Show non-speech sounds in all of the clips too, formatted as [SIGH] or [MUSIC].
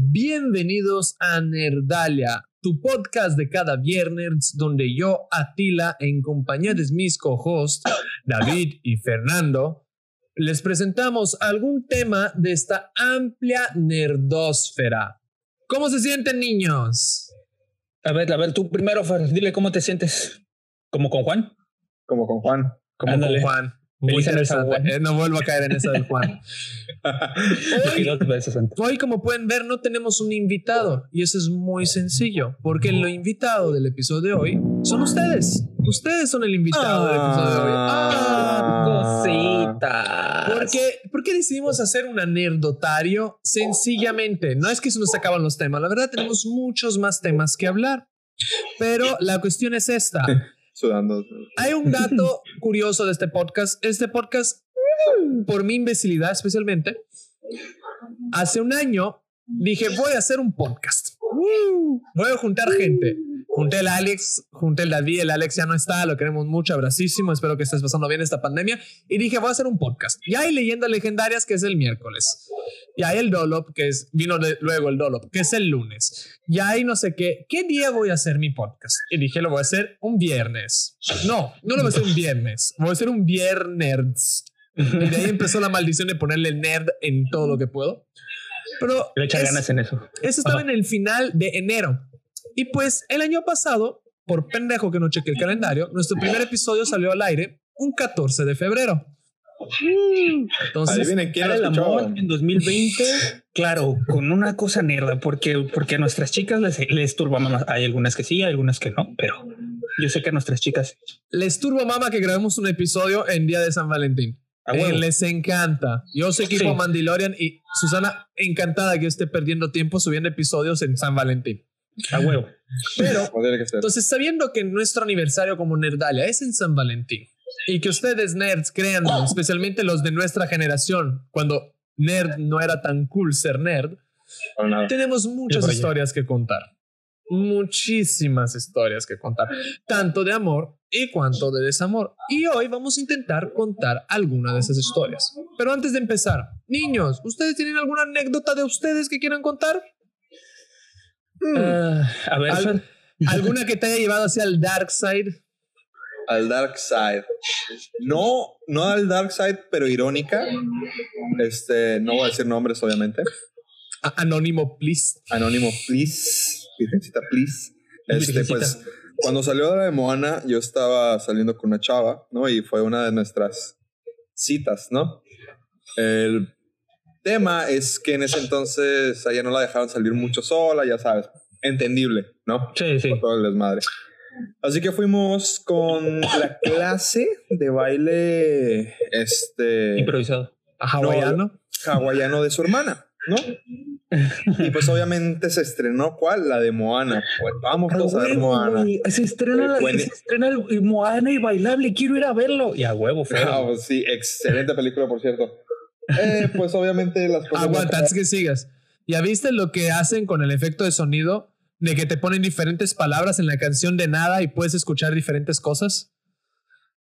Bienvenidos a Nerdalia, tu podcast de cada viernes donde yo, Atila, en compañía de mis co-hosts, David y Fernando, les presentamos algún tema de esta amplia nerdósfera. ¿Cómo se sienten, niños? A ver, a ver, tú primero, Fer, dile cómo te sientes. ¿Como con Juan? Como con Juan. Como Ándale. con Juan. Eh, no vuelvo a caer en esa del Juan. [LAUGHS] Hoy, como pueden ver, no tenemos un invitado y eso es muy sencillo, porque lo invitado del episodio de hoy son ustedes. Ustedes son el invitado del episodio de hoy. Ah, Cositas. ¿Por qué, por qué decidimos hacer un anerdotario? Sencillamente, no es que se nos acaban los temas, la verdad tenemos muchos más temas que hablar, pero la cuestión es esta. [LAUGHS] Hay un dato [LAUGHS] curioso de este podcast. Este podcast, por mi imbecilidad especialmente, hace un año dije, voy a hacer un podcast. Voy a juntar gente. Junté el Alex, junté el David, el Alex ya no está, lo queremos mucho, abracísimo, espero que estés pasando bien esta pandemia. Y dije, voy a hacer un podcast. Y hay leyendas legendarias que es el miércoles. Y hay el Dolop, que es, vino de- luego el Dolop, que es el lunes. Y hay no sé qué, ¿qué día voy a hacer mi podcast? Y dije, lo voy a hacer un viernes. No, no lo voy a hacer un viernes, voy a hacer un viernes. Y de ahí empezó la maldición de ponerle nerd en todo lo que puedo. Pero Le ganas en eso. eso estaba Ajá. en el final de enero. Y pues el año pasado, por pendejo que no chequeé el calendario, nuestro primer episodio salió al aire un 14 de febrero. Entonces, Adivinen quién el amor en 2020, claro, con una cosa nerda, porque, porque a nuestras chicas les, les turba más. Hay algunas que sí, hay algunas que no, pero yo sé que a nuestras chicas les turbo mama que grabemos un episodio en día de San Valentín. a Eh, huevo. les encanta. Yo soy equipo Sí. Mandalorian y Susana encantada que esté perdiendo tiempo subiendo episodios en San Valentín. A huevo. Pero. Entonces, sabiendo que nuestro aniversario como Nerdalia es en San Valentín y que ustedes nerds crean, especialmente los de nuestra generación, cuando nerd no era tan cool ser nerd, tenemos muchas historias que contar. Muchísimas historias que contar, tanto de amor y cuanto de desamor. Y hoy vamos a intentar contar alguna de esas historias. Pero antes de empezar, niños, ¿ustedes tienen alguna anécdota de ustedes que quieran contar? Ah, a ver, Al- ¿Alguna que te haya llevado hacia el dark side? Al Dark Side. No, no al Dark Side, pero irónica. Este, no voy a decir nombres, obviamente. A- Anónimo, please. Anónimo, please. Virgencita, please. Este, Virgencita. pues, cuando salió la de Moana, yo estaba saliendo con una chava, ¿no? Y fue una de nuestras citas, ¿no? El tema es que en ese entonces a ella no la dejaban salir mucho sola, ya sabes. Entendible, ¿no? sí, sí. por todo el desmadre. Así que fuimos con la clase de baile este Improvisado. A hawaiano. hawaiano de su hermana, ¿no? [LAUGHS] Y pues obviamente se estrenó ¿cuál? La de Moana. Pues vamos todos a ver Moana. Se estrena, la- Buen- se estrena el, Moana y bailable. Quiero ir a verlo. Y a huevo, Fer. Ah, pues sí, excelente película, por cierto. Eh, pues obviamente las cosas. Aguanta, antes que sigas. ¿Ya viste lo que hacen con el efecto de sonido? De que te ponen diferentes palabras en la canción de nada y puedes escuchar diferentes cosas.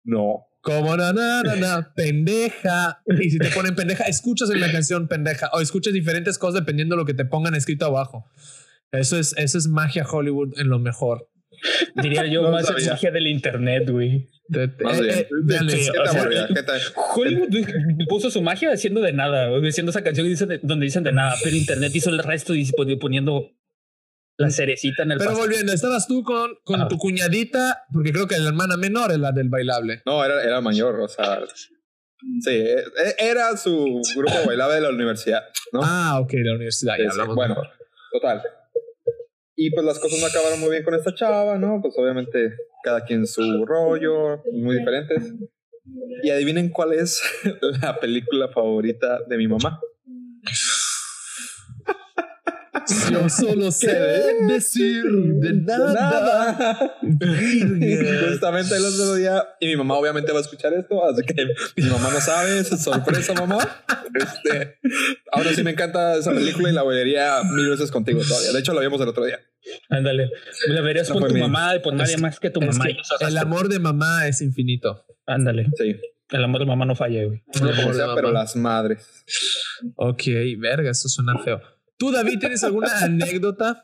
No. Como na na na na, pendeja. Y si te ponen pendeja, escuchas en la canción pendeja. O escuchas diferentes cosas dependiendo de lo que te pongan escrito abajo. Eso es, eso es magia Hollywood en lo mejor. Diría yo [LAUGHS] No más sabía. magia del internet, güey. Hollywood puso su magia haciendo de nada, haciendo esa canción donde dicen de nada, pero internet hizo el resto y poni- poniendo la cerecita en el Pero pastel. volviendo, estabas tú con, con Ah. tu cuñadita, porque creo que la hermana menor es la del bailable. No, era, era mayor, o sea. Sí, eh, era su grupo bailable de la universidad, ¿no? Ah, ok, la universidad. Sí, Ya sí. hablamos Bueno, mejor. total. Y pues las cosas no acabaron muy bien con esta chava, ¿no? Pues obviamente cada quien su rollo, muy diferentes. Y adivinen cuál es [LAUGHS] la película favorita de mi mamá. Yo solo sé decir de nada. Nada. Justamente el otro día, y mi mamá obviamente va a escuchar esto, así que mi mamá no sabe, es sorpresa, mamá. Este, ahora sí me encanta esa película y la vería mil veces contigo todavía. De hecho, la vimos el otro día. Ándale. La verías No con tu mamá y por nadie más que tu mamá. que el amor de mamá es infinito. Ándale. Sí, El amor de mamá no falla, güey. Amor de sea, pero las madres. Ok, verga, eso suena feo. ¿Tú, David, tienes alguna anécdota?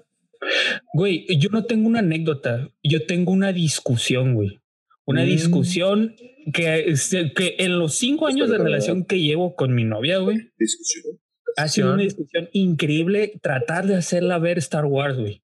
Güey, yo no tengo una anécdota, yo tengo una discusión, güey. Una Mm. discusión que, este, que en los cinco años de relación que llevo con mi novia, güey, Discusión. ha sido una discusión increíble tratar de hacerla ver Star Wars, güey.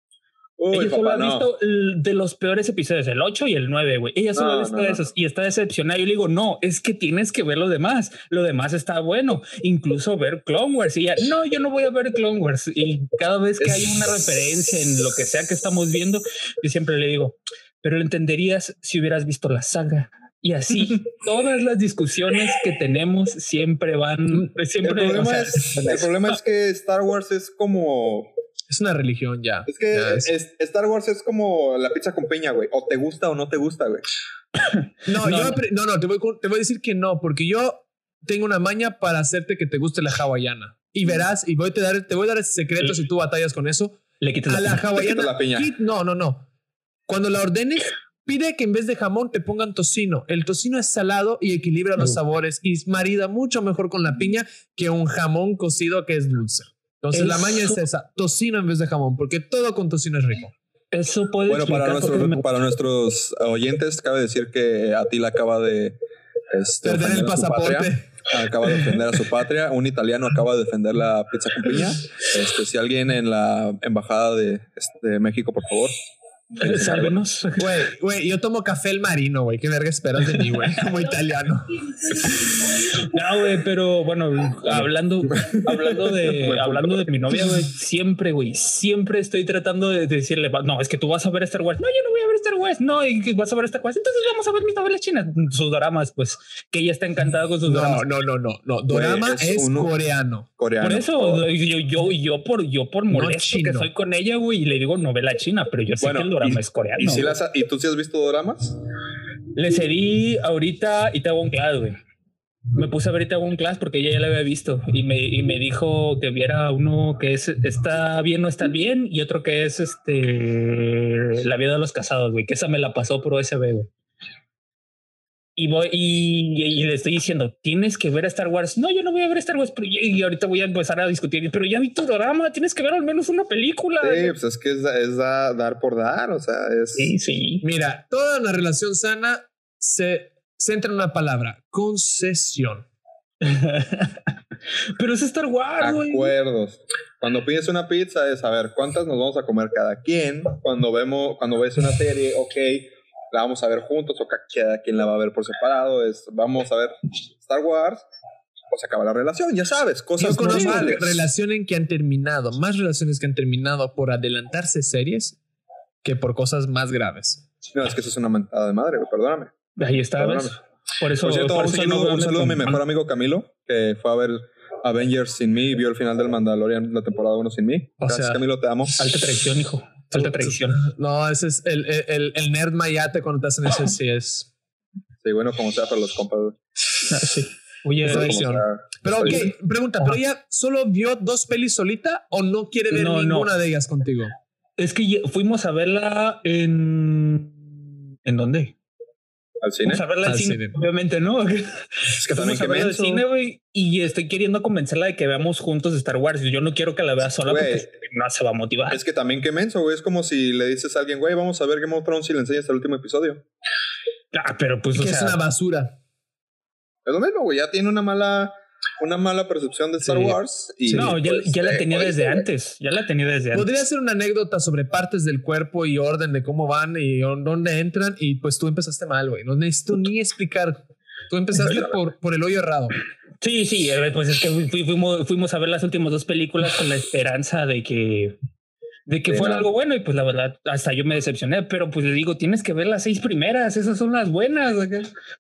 Uy, Ella solo papá, ha visto el- de los peores episodios, el 8 y el 9, güey. Ella solo No, ha visto no, esos y está decepcionada. Yo le digo, no, es que tienes que ver lo demás. Lo demás está bueno. Incluso ver Clone Wars. Y ella, no, yo no voy a ver Clone Wars. Y cada vez que hay una referencia en lo que sea que estamos viendo, yo siempre le digo, pero lo entenderías si hubieras visto la saga. Y así, [LAUGHS] todas las discusiones que tenemos siempre van, El siempre. problema, o sea, es, el problema es que Star Wars es como. Es una religión ya. Es que Ya es- es- Star Wars es como la pizza con piña, güey. O te gusta o no te gusta, güey. No, [COUGHS] No, yo no. no, te voy, te voy a decir que no, porque yo tengo una maña para hacerte que te guste la hawaiana. Y verás, y voy a te, dar, te voy a dar ese secreto si tú batallas con eso. le quitas A la la hawaiana. la piña. quit- no, no, no. Cuando la ordenes, pide que en vez de jamón te pongan tocino. El tocino es salado y equilibra los Mm. sabores y marida mucho mejor con la piña que un jamón cocido que es dulce. Entonces, la maña es esa: tocino en vez de jamón, porque todo con tocino es rico. Eso puede Bueno, para, nuestros me- para nuestros oyentes, cabe decir que Atila acaba de. Este, Perder el pasaporte. Acaba de defender a su patria. Un italiano acaba de defender la pizza con piña. Este, si alguien en la embajada de, este, México, por favor. [LAUGHS] Sálvenos. Güey, güey, yo tomo café el marino, güey. ¿Qué verga esperas de mí, güey? Como italiano. No, güey, pero bueno, hablando, hablando de, [LAUGHS] hablando de mi novia, güey, siempre, güey, siempre estoy tratando de decirle, no, es que tú vas a ver Star Wars. No, yo no voy a ver Star Wars. No, y que vas a ver Star Wars. Entonces vamos a ver mis novelas chinas, sus dramas, pues, que ella está encantada con sus No, dramas. no, no, no, no. Dorama es es, uno- coreano. Coreano. Por eso yo, yo, yo por yo por molesto que chino. soy con ella, güey, y le digo novela china, pero yo sé Bueno, que el drama y- es coreano. ¿Y, si las ¿Y tú sí has visto doramas? Le cedí ahorita Itaewon Class, güey. Me puse a ver Itaewon Class porque ella ya la había visto y me, y me dijo que viera uno que es está bien o está bien y otro que es este La vida de los casados, güey, que esa me la pasó por USB, güey. Y voy y, y le estoy diciendo, tienes que ver Star Wars. No, yo no voy a ver Star Wars, pero y, ahorita voy a empezar a discutir. Pero ya vi tu drama, tienes que ver al menos una película. Sí, pues es que es, es da- dar por dar. O sea, es. sí, sí. Mira, toda una relación sana se centra en una palabra: concesión. [LAUGHS] pero es Star Wars, güey. Acuerdos. Cuando pides una pizza es saber cuántas nos vamos a comer cada quien. Cuando vemos, cuando ves una serie, ok, la vamos a ver juntos o ca- cada quien la va a ver por separado. Es vamos a ver Star Wars o se acaba la relación. Ya sabes, Yo cosas conozco normales. relaciones que han terminado, más relaciones que han terminado por adelantarse series que por cosas más graves. No, es que eso es una mentada de madre, perdóname. Ahí está, ¿ves? Perdóname. Por eso, Por cierto, por un eso no saludo, veo un saludo a mi mejor amigo Camilo, que fue a ver Avengers sin mí y vio el final del Mandalorian la temporada 1 sin mí. O Gracias, sea, Camilo, te amo. Alta traición, hijo. Alta traición. No, ese es el, el, el- nerd mayate cuando te hacen eso. Sí, es. Sí, bueno, como sea, para los compas. Ah, sí. [LAUGHS] Oye, sea. Pero, ok, pregunta: ¿pero ella solo vio dos pelis solita o no quiere ver No, no. ninguna de ellas contigo? es que fuimos a verla en. ¿En dónde? ¿Al cine? Fuimos a verla al Al cine, cine. obviamente, ¿no? [LAUGHS] Es que también que al cine, güey, y estoy queriendo convencerla de que veamos juntos Star Wars. Yo no quiero que la vea sola porque no se va a motivar. Es que también que menso, güey. Es como si le dices a alguien, güey, vamos a ver Game of Thrones y le enseñas el último episodio. Ah, pero pues, o que sea, es una basura. Es lo mismo, güey. Ya tiene una mala, una mala percepción de Star Sí. Wars. Y, no, ya, pues, ya la eh, tenía oye, desde güey. antes. Ya la tenía desde antes. Podría ser una anécdota sobre partes del cuerpo y orden de cómo van y dónde entran. Y pues tú empezaste mal, güey. No necesito ni explicar. Tú empezaste por, por el hoyo errado. Sí, sí, eh, pues es que fui- fuimos, fuimos a ver las últimas dos películas con la esperanza de que de que Sí, fuera no. algo bueno y pues la verdad hasta yo me decepcioné, pero pues le digo, tienes que ver las seis primeras, esas son las buenas,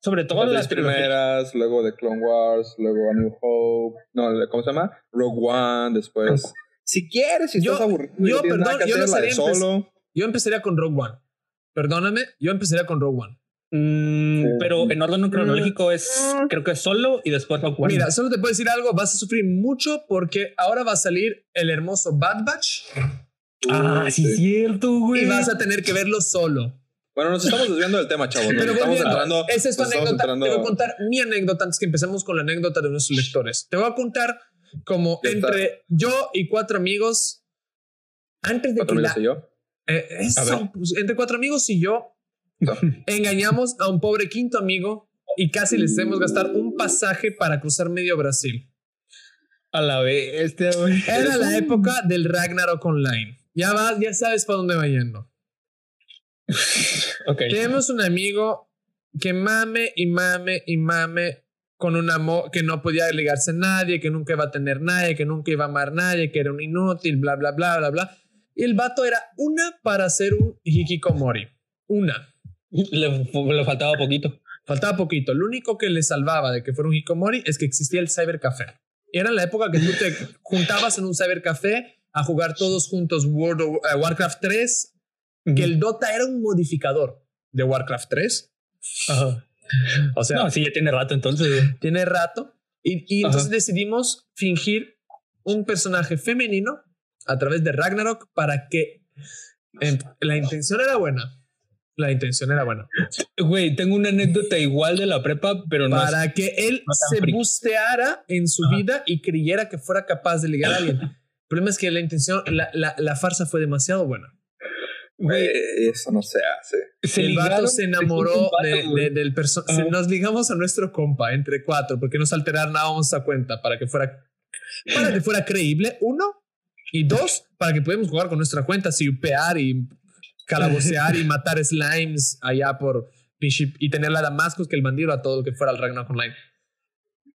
sobre todo Las las seis primeras, luego de Clone Wars, luego A New Hope. No, ¿cómo se llama? Rogue One, después. Si quieres, si Yo- estás aburrido, yo, no tienes nada perdón, que yo no hacer, empe- solo. Yo empezaría con Rogue One. Perdóname, yo empezaría con Rogue One. Mm, Sí. pero en orden cronológico es creo que es solo y después Rogue One. Mira, solo te puedo decir algo, vas a sufrir mucho porque ahora va a salir el hermoso Bad Batch ah, Uy, sí, es cierto, güey. y vas a tener que verlo solo. Bueno, nos estamos desviando del tema, [LAUGHS] chavos. Pero estamos entrando. esa es tu anécdota. entrando- Te voy a contar mi anécdota antes que empecemos con la anécdota de nuestros lectores. Te voy a contar como está. entre yo y cuatro amigos, antes de ¿Cuatro que la, amigos y yo? eh, eso, pues, entre cuatro amigos y yo, No. [LAUGHS] engañamos a un pobre quinto amigo y casi les hacemos gastar un pasaje para cruzar medio Brasil. A la vez, este, güey. Era la [LAUGHS] época del Ragnarok Online. Ya vas, ya sabes para dónde va yendo. [LAUGHS] Ok. Tenemos un amigo que mame y mame y mame con un amor que no podía ligarse a nadie, que nunca iba a tener nadie, que nunca iba a amar a nadie, que era un inútil, bla, bla, bla, bla, bla. Y el vato era una para hacer un hikikomori. Una. [LAUGHS] Le, le faltaba poquito. Faltaba poquito. Lo único que le salvaba de que fuera un hikikomori es que existía el cybercafé. Era la época que tú te juntabas en un cybercafé a jugar todos juntos World of, eh, Warcraft 3, que el Dota era un modificador de Warcraft 3. Ajá. O sea, No, sí, ya tiene rato entonces. tiene rato. Y, y entonces decidimos fingir un personaje femenino a través de Ragnarok para que em, la intención era buena. La intención era buena. Güey, tengo una anécdota igual de la prepa, pero no. es- para que él no se busteara en su Ajá. vida y creyera que fuera capaz de ligar a alguien. [LAUGHS] El problema es que la intención, la, la, la farsa fue demasiado buena. Güey, eso no se hace. se el vato ligaron se de enamoró vato, de, güey. de- del personaje. Ajá. Nos ligamos a nuestro compa entre cuatro porque nos alternábamos a cuenta para que fuera para que fuera creíble. Uno y dos para que podamos jugar con nuestra cuenta, upear y calabocear y [LAUGHS] matar slimes allá por y tener la Damascus que el bandido a todo lo que fuera el Ragnarok Online.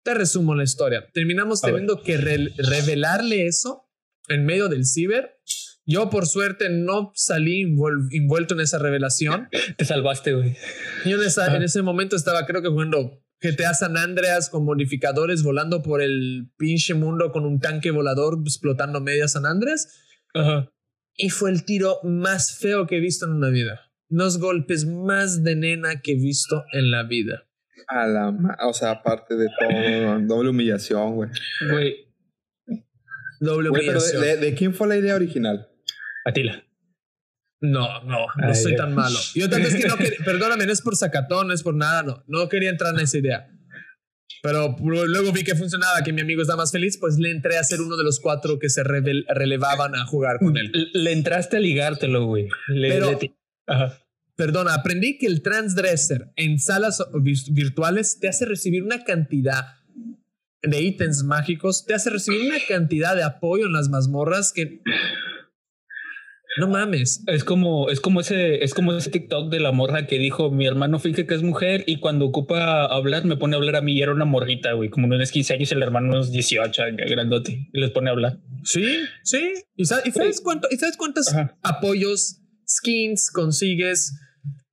Te resumo la historia. Terminamos A ver. teniendo que re- revelarle eso en medio del ciber. Yo, por suerte, no salí envuel- envuelto en esa revelación. [LAUGHS] Te salvaste, güey. Yo en, esa- Ah. en ese momento estaba, creo que jugando GTA San Andreas con modificadores volando por el pinche mundo con un tanque volador explotando media San Andreas. Ajá. Y fue el tiro más feo que he visto en una vida. Los golpes más de nena que he visto en la vida. A la O sea, aparte de todo, doble humillación, güey. Güey, Doble Güey, pero de, humillación. de- ¿de quién fue la idea original? Atila. No, no, no Ay, soy Dios. tan malo. Yo tal vez que no [LAUGHS] quería, perdóname, no es por sacatón, no es por nada, no. No quería entrar en esa idea. Pero luego vi que funcionaba, que mi amigo está más feliz, pues le entré a ser uno de los cuatro que se revel- relevaban a jugar con él. Le- Le entraste a ligártelo, güey. Le- Pero- le ti- Ajá. Perdona, aprendí que el transdresser en salas vis- virtuales te hace recibir una cantidad de ítems mágicos, te hace recibir una cantidad de apoyo en las mazmorras que... No mames. Es como, es como ese, es como ese TikTok de la morra que dijo mi hermano finge que es mujer y cuando ocupa hablar me pone a hablar a mí y era una morrita, güey, como unos 15 años el hermano unos 18, grandote, y les pone a hablar. Sí, sí. ¿Y sabes, y sabes cuánto, ¿y sabes cuántos Ajá. apoyos, skins consigues?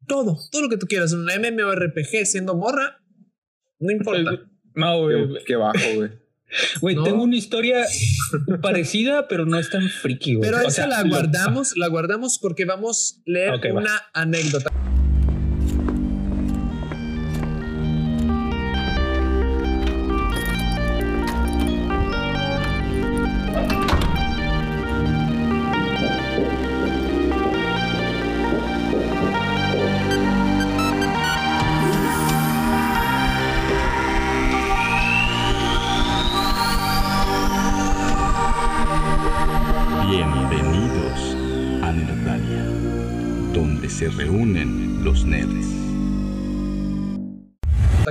Todo, todo lo que tú quieras. En un MMORPG siendo morra, no importa. No, güey. Qué, qué bajo, güey. [LAUGHS] Güey, No. tengo una historia parecida, pero no es tan friki, güey. Pero O esa sea, la lo- guardamos, la guardamos porque vamos a leer va. una anécdota.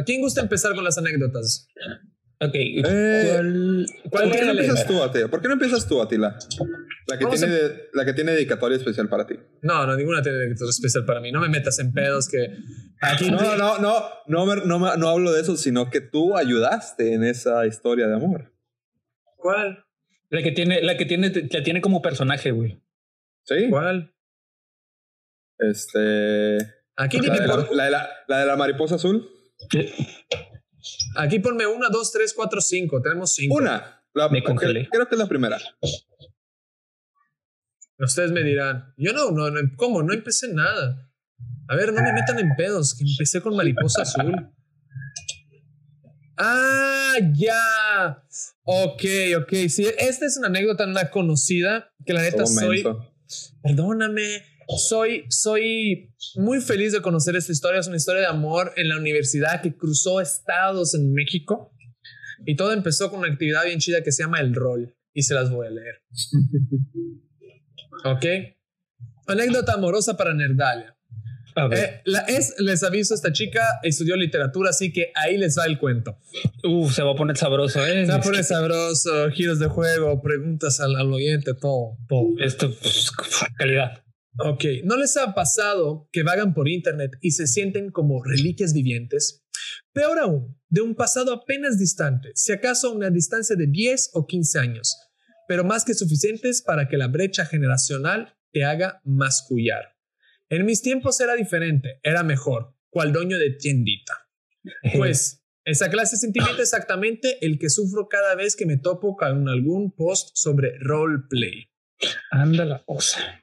Quién gusta empezar con las anécdotas? Ok. Eh, ¿Cuál, ¿Cuál ¿Por qué no empiezas tú, Atila? ¿Por qué no empiezas tú, Atila? La que, Vamos tiene, a- de- la que tiene dedicatoria especial para ti. No, no, ninguna tiene anécdota especial para mí. No me metas en pedos que aquí No, no, no, no, me- no, hablo de eso, sino que tú ayudaste en esa historia de amor. ¿Cuál? La que tiene, la que tiene, la tiene como personaje, güey. ¿Sí? ¿Cuál? Este. Aquí, La dime de la, por- la de la- la de la mariposa azul. Aquí ponme una, dos, tres, cuatro, cinco. Tenemos cinco. Una. La- Me congelé. Creo, que es la primera. Ustedes me dirán, yo no, no, no, ¿cómo? No empecé nada. A ver, no me metan en pedos, que empecé con mariposa azul. [LAUGHS] Ah, ya. Ok, ok. Sí, esta es una anécdota, una conocida, que la neta soy, perdóname, soy, soy muy feliz de conocer esta historia. Es una historia de amor en la universidad que cruzó estados en México. Y todo empezó con una actividad bien chida que se llama el rol. Y se las voy a leer. [LAUGHS] ¿Ok? Anécdota amorosa para Nerdalia. Eh, la, es, les aviso, esta chica estudió literatura, así que ahí les va el cuento. Uf, se va a poner sabroso, ¿eh? Se va a poner sabroso, giros de juego, preguntas al, al oyente, todo, todo. Esto, pues, calidad. Ok, ¿no les ha pasado que vagan por internet y se sienten como reliquias vivientes? Peor aún, de un pasado apenas distante, si acaso a una distancia de 10 o 15 años, pero más que suficientes para que la brecha generacional te haga mascullar. En mis tiempos era diferente, era mejor, cual dueño de tiendita. [LAUGHS] Pues esa clase de sentimiento es exactamente el que sufro cada vez que me topo con algún post sobre roleplay. Anda la cosa.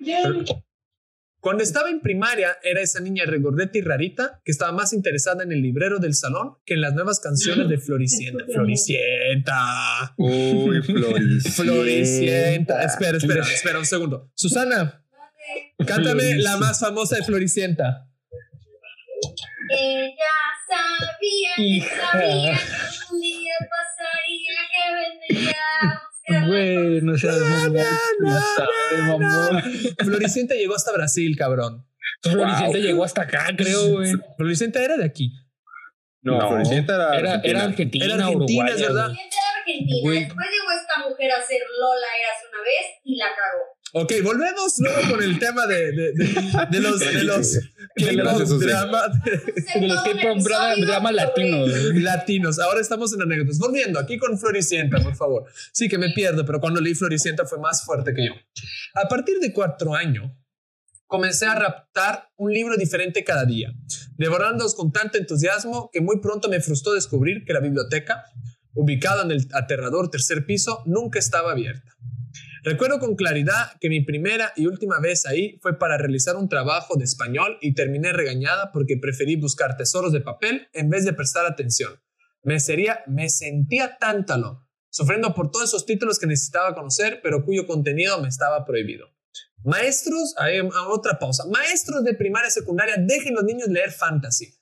Cuando estaba en primaria era esa niña regordeta y rarita que estaba más interesada en el librero del salón que en las nuevas canciones de [LAUGHS] Floricienta. Floricienta. Uy, Floricienta. Floricienta. Espera, espera, [LAUGHS] espera un segundo. Susana, cántame la más famosa de Floricienta. Ella sabía que Hija. sabía que un día Güey, no seas mamón. Floricienta llegó hasta Brasil, cabrón. Floricienta llegó hasta acá, creo, güey. Floricienta era de aquí. No, No, Floricienta era. Era, argentina. era Argentina, Era Argentina, es verdad. Siguiente era Argentina. Después llegó esta mujer a ser Lola Eras una vez y la cagó. Ok, volvemos luego con el tema de, de, de, de los de los K-pop drama De los K-pop drama, drama latinos. latinos. Ahora estamos en anécdotas. Volviendo aquí con Floricienta, por favor. Sí que me pierdo, pero cuando leí Floricienta fue más fuerte que yo. A partir de cuatro años, comencé a raptar un libro diferente cada día, devorándolos con tanto entusiasmo que muy pronto me frustró descubrir que la biblioteca, ubicada en el aterrador tercer piso, nunca estaba abierta. Recuerdo con claridad que mi primera y última vez ahí fue para realizar un trabajo de español y terminé regañada porque preferí buscar tesoros de papel en vez de prestar atención. Me, sería, me sentía tántalo, sufriendo por todos esos títulos que necesitaba conocer, pero cuyo contenido me estaba prohibido. Maestros, a otra pausa. Maestros de primaria y secundaria, dejen los niños leer fantasy.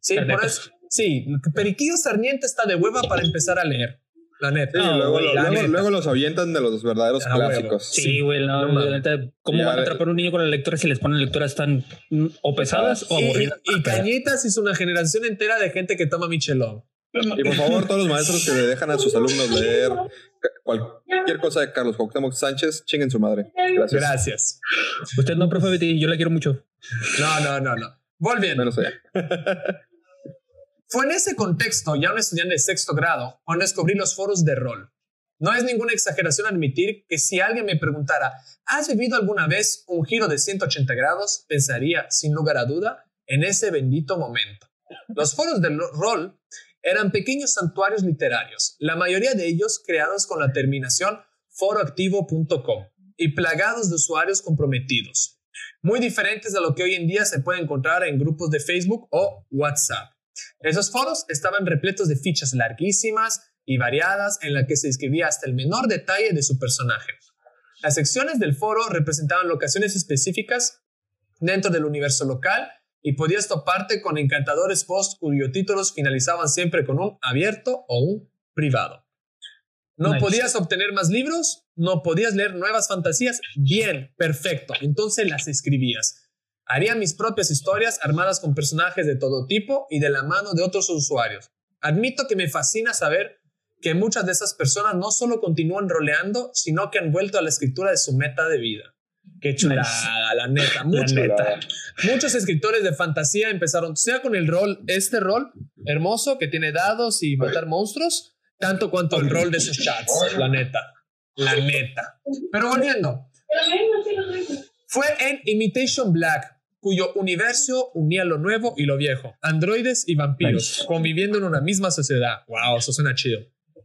Sí, por eso. Sí, Periquillo Sarmiento está de hueva para empezar a leer. La neta. Sí, luego, güey, lo- la luego, neta. luego los avientan de los verdaderos Ah, clásicos. Sí, güey, no, no la neta, ¿cómo van a atrapar a un niño con la lectura si les ponen lecturas tan o pesadas o Y, aburridas? y Cañitas hizo una generación entera de gente que toma Michelin. Y por favor, todos los maestros que le dejan a sus alumnos leer cualquier cosa de Carlos Cuauhtémoc Sánchez, chinguen su madre. Gracias. Gracias. Usted no, profe Betty, yo la quiero mucho. No, no, no, no. Volviendo. Menos allá. [LAUGHS] Fue en ese contexto, ya un estudiante de sexto grado, cuando descubrí los foros de rol. No es ninguna exageración admitir que si alguien me preguntara, ¿has vivido alguna vez un giro de 180 grados? Pensaría, sin lugar a duda, en ese bendito momento. Los foros de rol eran pequeños santuarios literarios, la mayoría de ellos creados con la terminación foroactivo.com y plagados de usuarios comprometidos, muy diferentes de lo que hoy en día se puede encontrar en grupos de Facebook o WhatsApp. Esos foros estaban repletos de fichas larguísimas y variadas en las que se describía hasta el menor detalle de su personaje. Las secciones del foro representaban locaciones específicas dentro del universo local y podías toparte con encantadores posts cuyos títulos finalizaban siempre con un abierto o un privado. ¿No Nice. podías obtener más libros? ¿No podías leer nuevas fantasías? Bien, perfecto. Entonces las escribías. Haría mis propias historias armadas con personajes de todo tipo y de la mano de otros usuarios. Admito que me fascina saber que muchas de esas personas no solo continúan roleando, sino que han vuelto a la escritura de su meta de vida. Qué chulada, la neta. [LAUGHS] La Mucho, neta. Muchos escritores de fantasía empezaron, sea con el rol, este rol hermoso que tiene dados y matar monstruos, tanto cuanto el rol de esos chats, la neta. La neta. Pero volviendo, fue en Imitation Black, cuyo universo unía lo nuevo y lo viejo, androides y vampiros, Nice. conviviendo en una misma sociedad. Wow, eso suena chido.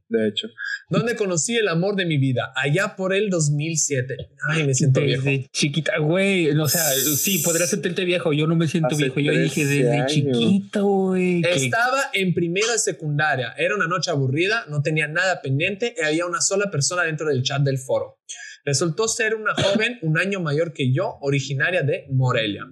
De hecho. Donde conocí el amor de mi vida, allá por el 2007. Ay, me siento viejo. Desde chiquita, güey. O sea, sí, podría sentirte viejo. Yo no me siento Hace viejo. Yo dije 13 desde años. chiquito, güey. Estaba en primero de secundaria. Era una noche aburrida, no tenía nada pendiente y había una sola persona dentro del chat del foro. Resultó ser una joven un año mayor que yo, originaria de Morelia,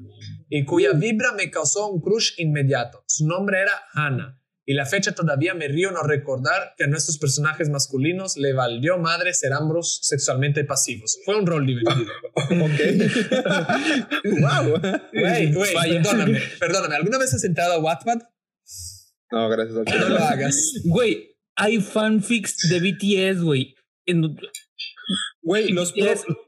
y cuya vibra me causó un crush inmediato. Su nombre era Hannah y la fecha todavía me río no recordar que a nuestros personajes masculinos le valió madre ser ambos sexualmente pasivos. Fue un rol divertido. [LAUGHS] Ok. [LAUGHS] wow. Güey, güey, Vaya. perdóname, perdóname. ¿Alguna vez has entrado a Wattpad? No, gracias al No lo hagas. Güey, hay fanfics de BTS, güey. Güey, los,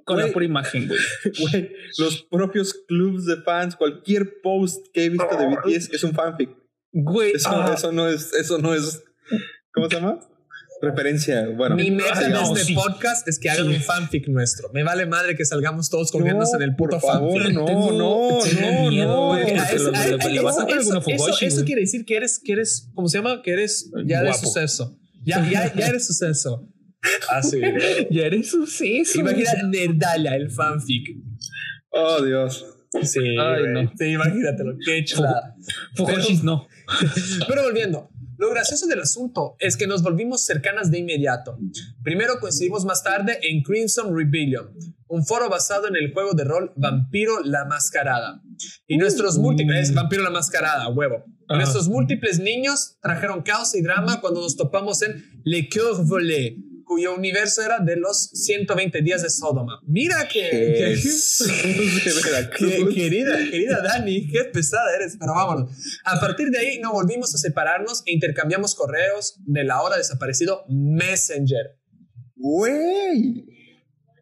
con la güey, pura imagen, [LAUGHS] güey. los propios clubs de fans, cualquier post que he visto de BTS es un fanfic. Güey, Eso, ah, eso no es, eso no es, ¿cómo se llama? Referencia. Bueno, Mi meta de este sí. podcast es que hagan Sí. un fanfic nuestro. Me vale madre que salgamos todos colgándose No, en el puto por favor, fanfic. no, Tengo- no, no, miedo, no. eso- quiere decir que eres, que eres, ¿cómo se llama? Que eres ya de Guapo. suceso. Ya, ya, ya eres suceso. Así. [LAUGHS] Ya eres suceso. Imagina Nerdala, el fanfic. Oh, Dios. Sí, Ay, no. Sí, imagínatelo. Qué chulada. Fujoshis no. [LAUGHS] Pero volviendo, lo gracioso del asunto es que nos volvimos cercanas de inmediato. Primero coincidimos más tarde en Crimson Rebellion, un foro basado en el juego de rol Vampiro la Mascarada. Y nuestros múltiples, Vampiro la Mascarada, huevo. Y Ajá. Nuestros múltiples niños trajeron caos y drama cuando nos topamos en Le Coeur Volé, cuyo universo era de los 120 días de Sodoma. Mira que... que- de que- Veracruz. querida, querida Dani, qué pesada eres, pero vámonos. A partir de ahí no volvimos a separarnos e intercambiamos correos de la hora desaparecido Messenger. Güey.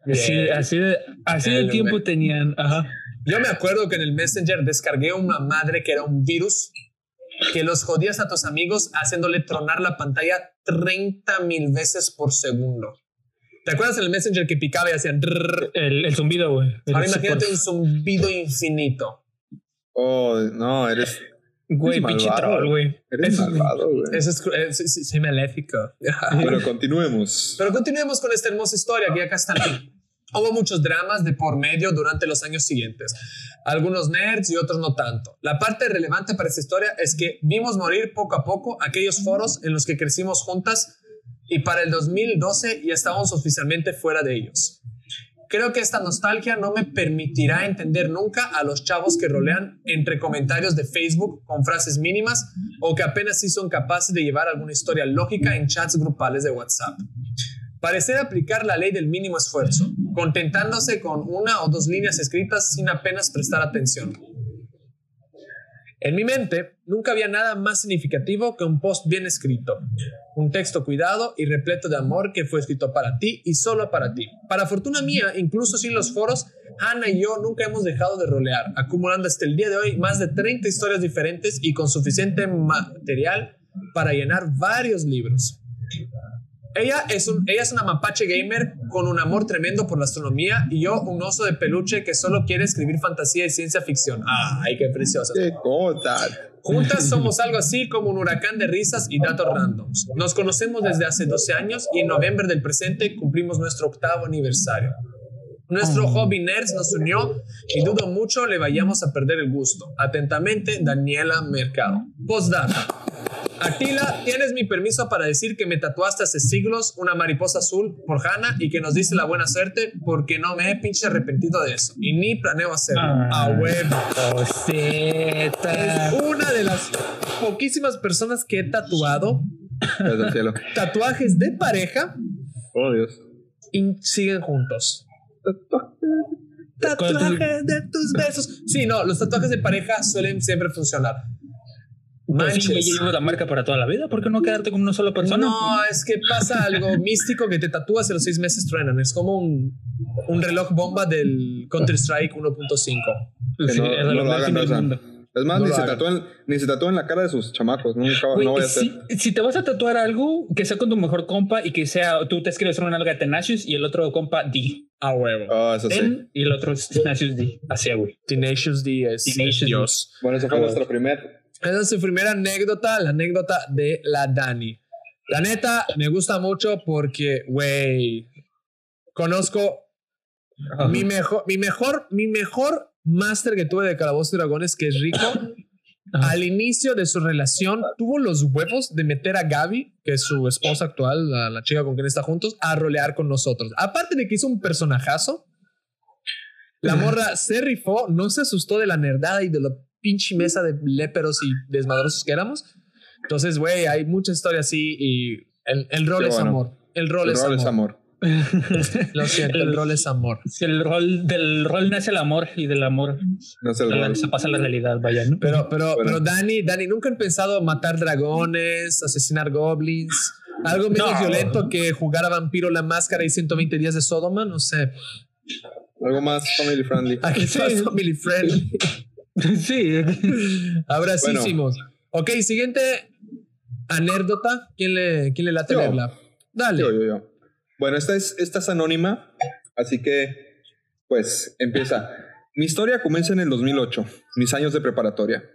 Así, así de, así de El tiempo me- tenían. Ajá. Yo me acuerdo que en el Messenger descargué una madre que era un virus que los jodías a tus amigos haciéndole tronar la pantalla 30 mil veces por segundo. ¿Te acuerdas en el Messenger que picaba y hacían... El, el zumbido, güey. Ahora imagínate un zumbido infinito. Oh, no, eres, Güey, pinche troll, güey. eres malvado, güey. Eso es, eh, sí, sí, sí, maléfico. Pero continuemos. Pero continuemos con esta hermosa historia que acá está. Hubo muchos dramas de por medio durante los años siguientes. Algunos nerds y otros no tanto. La parte relevante para esta historia es que vimos morir poco a poco aquellos foros en los que crecimos juntas y para el 2012 ya estábamos oficialmente fuera de ellos. Creo que esta nostalgia no me permitirá entender nunca a los chavos que rolean entre comentarios de Facebook con frases mínimas o que apenas sí son capaces de llevar alguna historia lógica en chats grupales de WhatsApp. Parecer aplicar la ley del mínimo esfuerzo, contentándose con una o dos líneas escritas sin apenas prestar atención. En mi mente nunca había nada más significativo que un post bien escrito, un texto cuidado y repleto de amor que fue escrito para ti y solo para ti. Para fortuna mía, incluso sin los foros, Ana y yo nunca hemos dejado de rolear, acumulando hasta el día de hoy más de 30 historias diferentes y con suficiente material para llenar varios libros. Ella es, un, ella es una mapache gamer con un amor tremendo por la astronomía y yo un oso de peluche que solo quiere escribir fantasía y ciencia ficción. ¡Ay, qué preciosa! Qué cosa. Juntas somos algo así como un huracán de risas y datos randoms. Nos conocemos desde hace 12 años y en noviembre del presente cumplimos nuestro octavo aniversario. Nuestro hobby nerds nos unió y dudo mucho le vayamos a perder el gusto. Atentamente, Daniela Mercado. Postdata. Atila, tienes mi permiso para decir que me tatuaste hace siglos una mariposa azul por Hannah y que nos dice la buena suerte porque no me he pinche arrepentido de eso y ni planeo hacerlo. Ah. A huevo. Coseta. Es una de las poquísimas personas que he tatuado cielo. tatuajes de pareja Oh, Dios. y siguen juntos. Tatuajes de tus besos. Sí, no, los tatuajes de pareja suelen siempre funcionar. Manches. ya llevas la marca para toda la vida. ¿Por qué no quedarte con una sola persona? No, es que pasa algo [LAUGHS] místico que te tatúas y a los seis meses truenan. Es como un, un reloj bomba del Counter-Strike 1.5. Que Sí, no- es no el lo mejor hagan, fin del. Es más, No ni, se tatúen, ni se tatúen la cara de sus chamacos. Nunca Güey, no voy a hacer. si, te vas a tatuar algo, que sea con tu mejor compa y que sea, tú te escribes una nalga Tenacious y el otro compa D. A huevo. Oh, eso sí. Y el otro es Tenacious D. Así, güey. Tenacious D es Tenacious D. Dios. Bueno, esa fue Ah, nuestra primer. Esa es su primera anécdota, la anécdota de la Dani. La neta, me gusta mucho porque, güey, conozco mi mejor, mi mejor, mi mejor máster que tuve de Calabozos y Dragones, que es Rico. Ajá. Al inicio de su relación, tuvo los huevos de meter a Gaby, que es su esposa actual, la, la chica con quien está juntos, a rolear con nosotros. Aparte de que hizo un personajazo, la morra se rifó, no se asustó de la nerdada y de la pinche mesa de léperos y desmadrosos que éramos. Entonces, güey, hay mucha historia así y el, el rol es bueno. amor. El rol, El es, rol amor. es amor. [LAUGHS] Lo siento, el, El- rol es amor. Si el rol del rol nace el amor y del amor No es el rol. se pasa a la realidad, vaya, ¿no? Pero, pero, Bueno. pero Dani, Dani, ¿nunca han pensado matar dragones, asesinar goblins? Algo menos No. violento que jugar a vampiro la máscara y 120 días de Sodoma, no sé. Algo más family friendly. Aquí Sí. family friendly. [LAUGHS] sí. Abracísimos. Ok, siguiente anécdota. ¿Quién le, quién le late Yo. leerla? Dale. Yo, yo, yo. Bueno, esta es, esta es anónima, así que, pues, empieza. Mi historia comienza en el 2008, mis años de preparatoria.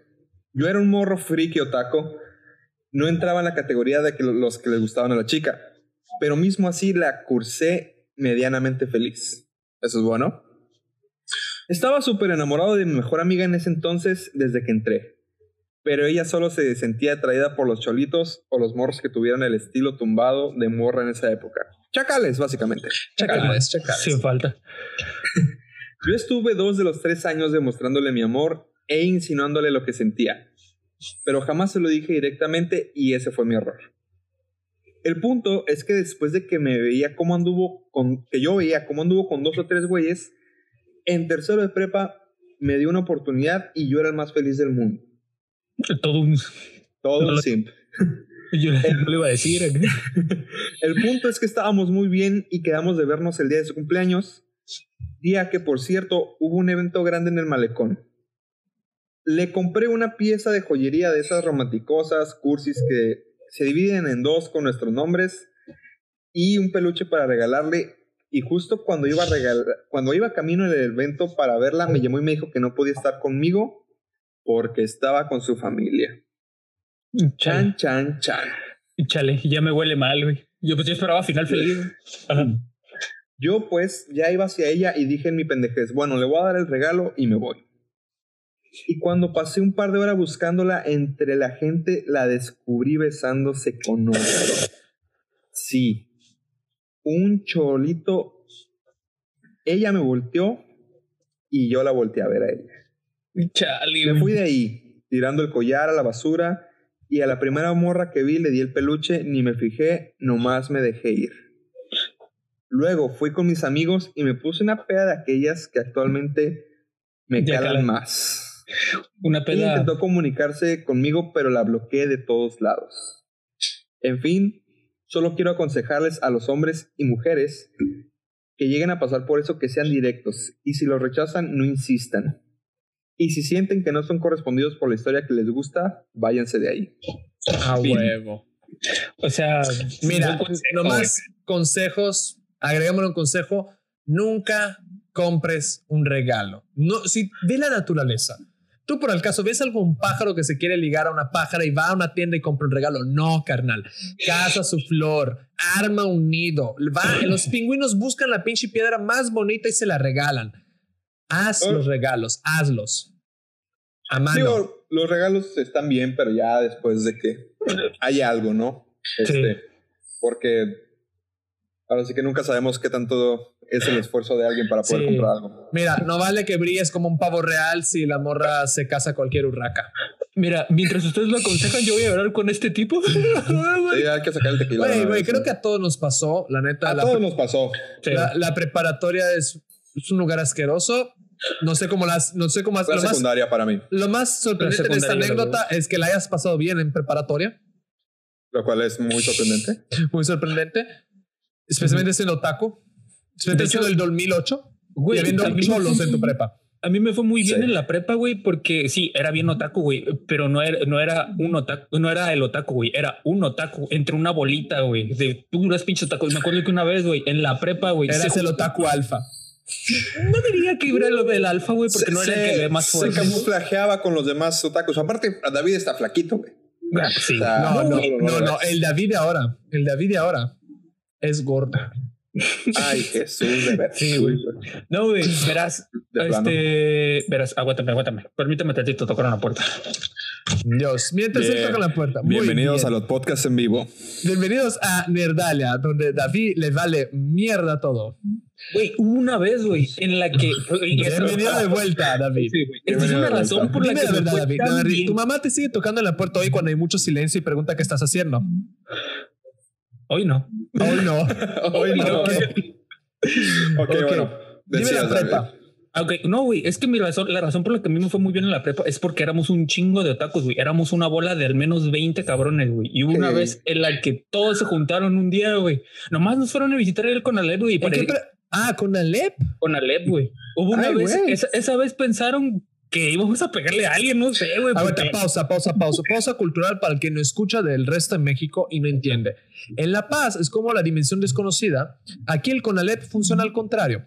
Yo era un morro friki otaco, no entraba en la categoría de que los que les gustaban a la chica, pero mismo así la cursé medianamente feliz. Eso es bueno. Estaba súper enamorado de mi mejor amiga en ese entonces desde que entré, pero ella solo se sentía atraída por los cholitos o los morros que tuvieran el estilo tumbado de morra en esa época. Chacales, básicamente. Chacales, chacales. Sin falta. [LAUGHS] Yo estuve dos de los tres años demostrándole mi amor e insinuándole lo que sentía, pero jamás se lo dije directamente y ese fue mi error. El punto es que después de que me veía cómo anduvo con, que yo veía cómo anduvo con dos o tres güeyes, en tercero de prepa me dio una oportunidad y yo era el más feliz del mundo. Todo un. Todo No un lo- simp. [LAUGHS] Yo no le iba a decir. [LAUGHS] El punto es que estábamos muy bien y quedamos de vernos el día de su cumpleaños, día que por cierto hubo un evento grande en el malecón. Le compré una pieza de joyería de esas romanticosas, cursis que se dividen en dos con nuestros nombres y un peluche para regalarle. Y justo cuando iba a regalar, cuando iba camino del evento para verla, me llamó y me dijo que no podía estar conmigo porque estaba con su familia. Chan, chan, chan. chale, ya me huele mal, güey. Yo pues yo esperaba final feliz. Ajá. Yo pues ya iba hacia ella y dije en mi pendejez, bueno, le voy a dar el regalo y me voy. Y cuando pasé un par de horas buscándola entre la gente, la descubrí besándose con otro. Sí, un cholito. Ella me volteó y yo la volteé a ver a ella. Chale, Me fui de ahí, tirando el collar a la basura y a la primera morra que vi le di el peluche, ni me fijé, nomás me dejé ir. Luego fui con mis amigos y me puse una peda de aquellas que actualmente me Ya calan más. Una peda. intentó comunicarse conmigo, pero la bloqueé de todos lados. En fin, solo quiero aconsejarles a los hombres y mujeres que lleguen a pasar por eso que sean directos y si los rechazan no insistan. Y si sienten que no son correspondidos por la historia que les gusta, váyanse de ahí. A Fin. huevo. O sea, Mira, nomás consejos, agregámosle un consejo, nunca compres un regalo. No, si ve la naturaleza. Tú por el caso ves algún pájaro que se quiere ligar a una pájara y va a una tienda y compra un regalo. No, carnal. Caza su flor, arma un nido. Va, [LAUGHS] los pingüinos buscan la pinche piedra más bonita y se la regalan. Haz Oh. los regalos, hazlos. A mano. Digo, los regalos están bien, pero ya después de que hay algo, ¿no? Este, Porque ahora sí que nunca sabemos qué tanto es el esfuerzo de alguien para poder Sí. comprar algo. Mira, no vale que brilles como un pavo real si la morra se casa a cualquier urraca. Mira, mientras ustedes lo aconsejan, yo voy a hablar con este tipo. [LAUGHS] Sí, hay que sacar el tequila. güey, vez, creo que a todos nos pasó, la neta. a la, todos nos pasó. Sí. la- la preparatoria es, es un lugar asqueroso. No sé cómo las, no sé cómo lo la más, secundaria para mí, lo más sorprendente de esta anécdota es que la hayas pasado bien en preparatoria. lo cual es muy sorprendente. [LAUGHS] Muy sorprendente. Especialmente siendo Especialmente De hecho, siendo el 2008. Güey, y habiendo a mí- cholos en tu prepa. A mí me fue muy bien Sí. en la prepa, güey, porque sí, era bien otaku, güey, pero no era, no era un otaku, no era el otaku, güey, era un otaku entre una bolita, güey, de puras pinches otaku. Me acuerdo que una vez, güey, en la prepa, güey, Eras se- el otaku alfa. No diría que era lo del alfa, güey, porque Se- no era el se- que ve más Se fuerte. camuflajeaba con los demás otakus. Aparte, David está flaquito, güey. Ah, sí. O sea, No, no, no, no, no, no. El David de ahora. El David de ahora es gordo. Ay, [LAUGHS] Jesús, de ver. Sí, güey. No, güey, verás, este, verás, aguántame, aguántame. Permíteme tantito tocar una puerta. Dios, mientras Bien. él toca la puerta. Muy Bienvenidos bien. a los podcasts en vivo. Bienvenidos a Nerdalia, donde David le vale mierda todo. Güey, una vez, güey, en la que. [LAUGHS] Bienvenido de vuelta, David. Sí. Esta es una razón vuelta. por la Dime que la verdad, David. David, bien. Tu mamá te sigue tocando en la puerta hoy cuando hay mucho silencio y pregunta qué estás haciendo. Hoy no. Hoy no. [LAUGHS] Hoy no. Ok. [LAUGHS] Ok, Ok. bueno. Dime la prepa. David. Ah, Ok, no, güey, es que mi razón, la razón por la que a mí me fue muy bien en la prepa es porque éramos un chingo de otakus, güey. Éramos una bola de al menos 20 cabrones, güey. Y hubo una vez en la que todos se juntaron un día, güey. Nomás nos fueron a visitar él con Alep, güey. y ¿En qué pare- pre- Ah, con Alep. Con Alep, güey. Hubo una Ay, vez, esa vez pensaron que íbamos a pegarle a alguien, no sé, güey. Porque- pausa, pausa, pausa. Pausa cultural para el que no escucha del resto de México y no entiende. En La Paz es como la dimensión desconocida. Aquí el CONALEP funciona al contrario.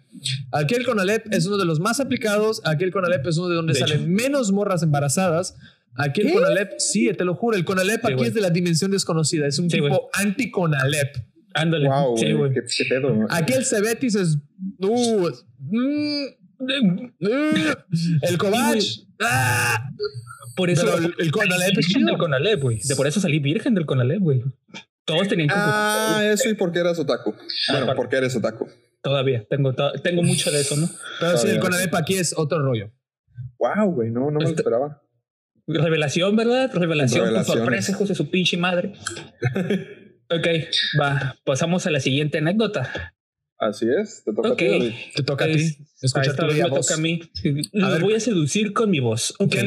Aquí el CONALEP es uno de los más aplicados. Aquí el CONALEP es uno de donde De salen menos morras embarazadas. Aquí el ¿Qué? CONALEP, sí, te lo juro, el CONALEP aquí güey. es de la dimensión desconocida. Es un Sí, tipo anti-CONALEP. Ándale. Wow, sí, güey. ¿Qué, qué pedo? Aquí el Cebetis es. Uh, mm, uh, el Covach. ah, Por eso. Pero el- Conalep es virgen chido. del Conalep, güey. De por eso salí virgen del Conalep, güey. Todos tenían que Ah, eso y por qué eras otaku. Bueno, aparte. porque eres otaku. Todavía tengo, to- tengo mucho de eso, ¿no? Pero sí, el. CONALEP aquí es otro rollo. Wow, güey, no, no me lo Este- esperaba. Revelación, ¿verdad? Revelación con Revelaciones. sorpresa, de su pinche madre. [LAUGHS] ok, va. Pasamos a la siguiente anécdota. Así es, te toca Ok. a ti, David. Te toca a Es- ti. Escuchar tu me voz. toca a mí. A Los ver. voy a seducir con mi voz. Ok. ¿Qué,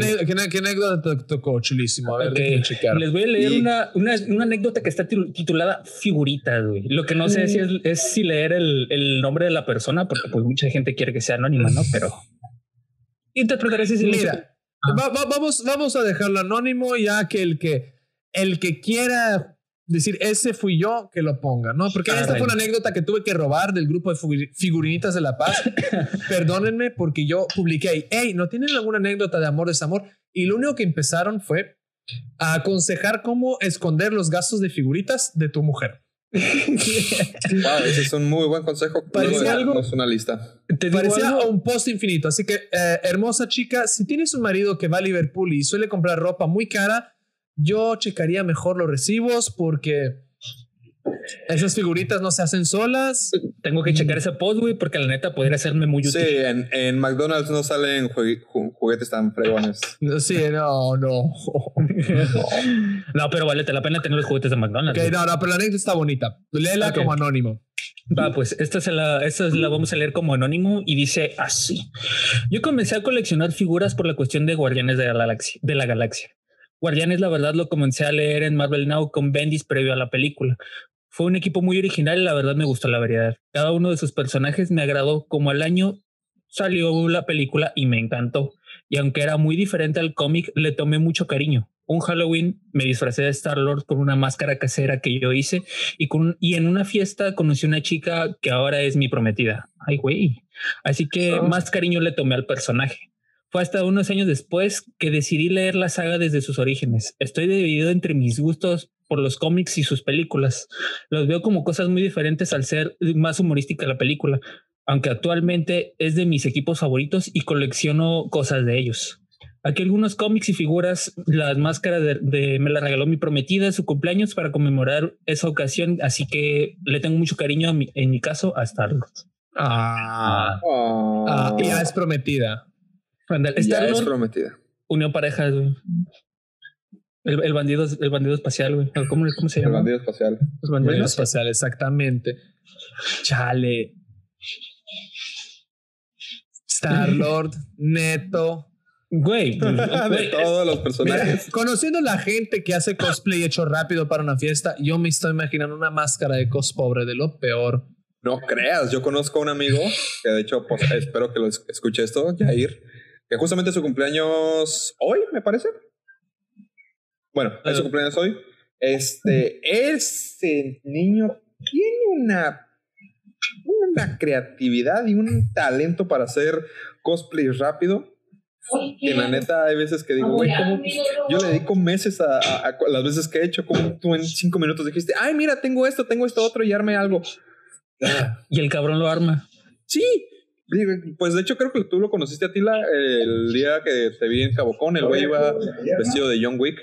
anécdota te tocó? Chulísimo. A ver, Ok, déjame chequear. Les voy a leer Y- una, una, una anécdota que está titulada Figuritas, güey. Lo que no sé si es, es si leer el, el nombre de la persona, porque pues mucha gente quiere que sea anónima, ¿no? Pero interpretaré silencio. Mira, va- va- vamos, vamos a dejarlo anónimo ya que el que el que quiera decir ese fui yo que lo ponga, ¿no? Porque esta fue una anécdota que tuve que robar del grupo de figu- figurinitas de La Paz. [COUGHS] Perdónenme porque yo publiqué ahí, hey, ¿no tienen alguna anécdota de amor, desamor? Y lo único que empezaron fue a aconsejar cómo esconder los gastos de figuritas de tu mujer. [LAUGHS] Wow, ese es un muy buen consejo. Parecía Luego algo- damos una lista. Te Parecía algo, un post infinito. Así que, eh, hermosa chica, si tienes un marido que va a Liverpool y suele comprar ropa muy cara, yo checaría mejor los recibos porque esas figuritas no se hacen solas. tengo que checar ese post, güey, porque la neta podría hacerme muy útil. Sí, en, en McDonald's no salen ju- juguetes tan fregones. Sí, no, no. [LAUGHS] No, pero vale la pena tener los juguetes de McDonald's. Ok, güey. no, no, pero la anécdota está bonita. Léela como anónimo. Va, pues esta, se la, esta la vamos a leer como anónimo y dice así. Yo comencé a coleccionar figuras por la cuestión de Guardianes de la Galaxia. De la galaxia. Guardianes, la verdad, lo comencé a leer en Marvel Now con Bendis previo a la película. Fue un equipo muy original y la verdad me gustó la variedad. Cada uno de sus personajes me agradó como al año salió la película y me encantó. Y aunque era muy diferente al cómic, le tomé mucho cariño. Un Halloween me disfracé de Star-Lord con una máscara casera que yo hice y, con, y en una fiesta conocí una chica que ahora es mi prometida. Ay, güey. Así que Oh. más cariño le tomé al personaje. Fue hasta unos años después que decidí leer la saga desde sus orígenes. Estoy dividido entre mis gustos por los cómics y sus películas. Los veo como cosas muy diferentes al ser más humorística la película, aunque actualmente es de mis equipos favoritos y colecciono cosas de ellos. Aquí algunos cómics y figuras, las máscaras de, de- me la regaló mi prometida su cumpleaños para conmemorar esa ocasión, así que le tengo mucho cariño a mi- en mi caso a Star-Lord. Ah, Oh, ah, ya es prometida. Ándale, ya es Star-Lord prometida. unió parejas, güey. El, el bandido, el bandido espacial, güey. ¿Cómo, cómo se El llama? bandido espacial. Los Bandido espacial, exactamente. Chale. Star [LAUGHS] Lord, Neto. Güey, [LAUGHS] de todos los Mira, personajes. conociendo la gente que hace cosplay hecho rápido para una fiesta, yo me estoy imaginando una máscara de cos pobre de lo peor. No creas, yo conozco a un amigo que de hecho pues, espero que lo es- escuche esto, Jair, que justamente su cumpleaños hoy, me parece. Bueno, es su cumpleaños hoy. Este, ese niño tiene una, una creatividad y un talento para hacer cosplay rápido. Que la neta hay veces que digo, güey, ¿cómo? Yo le dedico meses a, a- a las veces que he hecho, como tú en cinco minutos dijiste, ay, mira, tengo esto, tengo esto otro y arme algo. y el cabrón lo arma. Sí. Pues de hecho creo que tú lo conociste a Tila el día que te vi en Cabocón. El güey iba vestido de John Wick.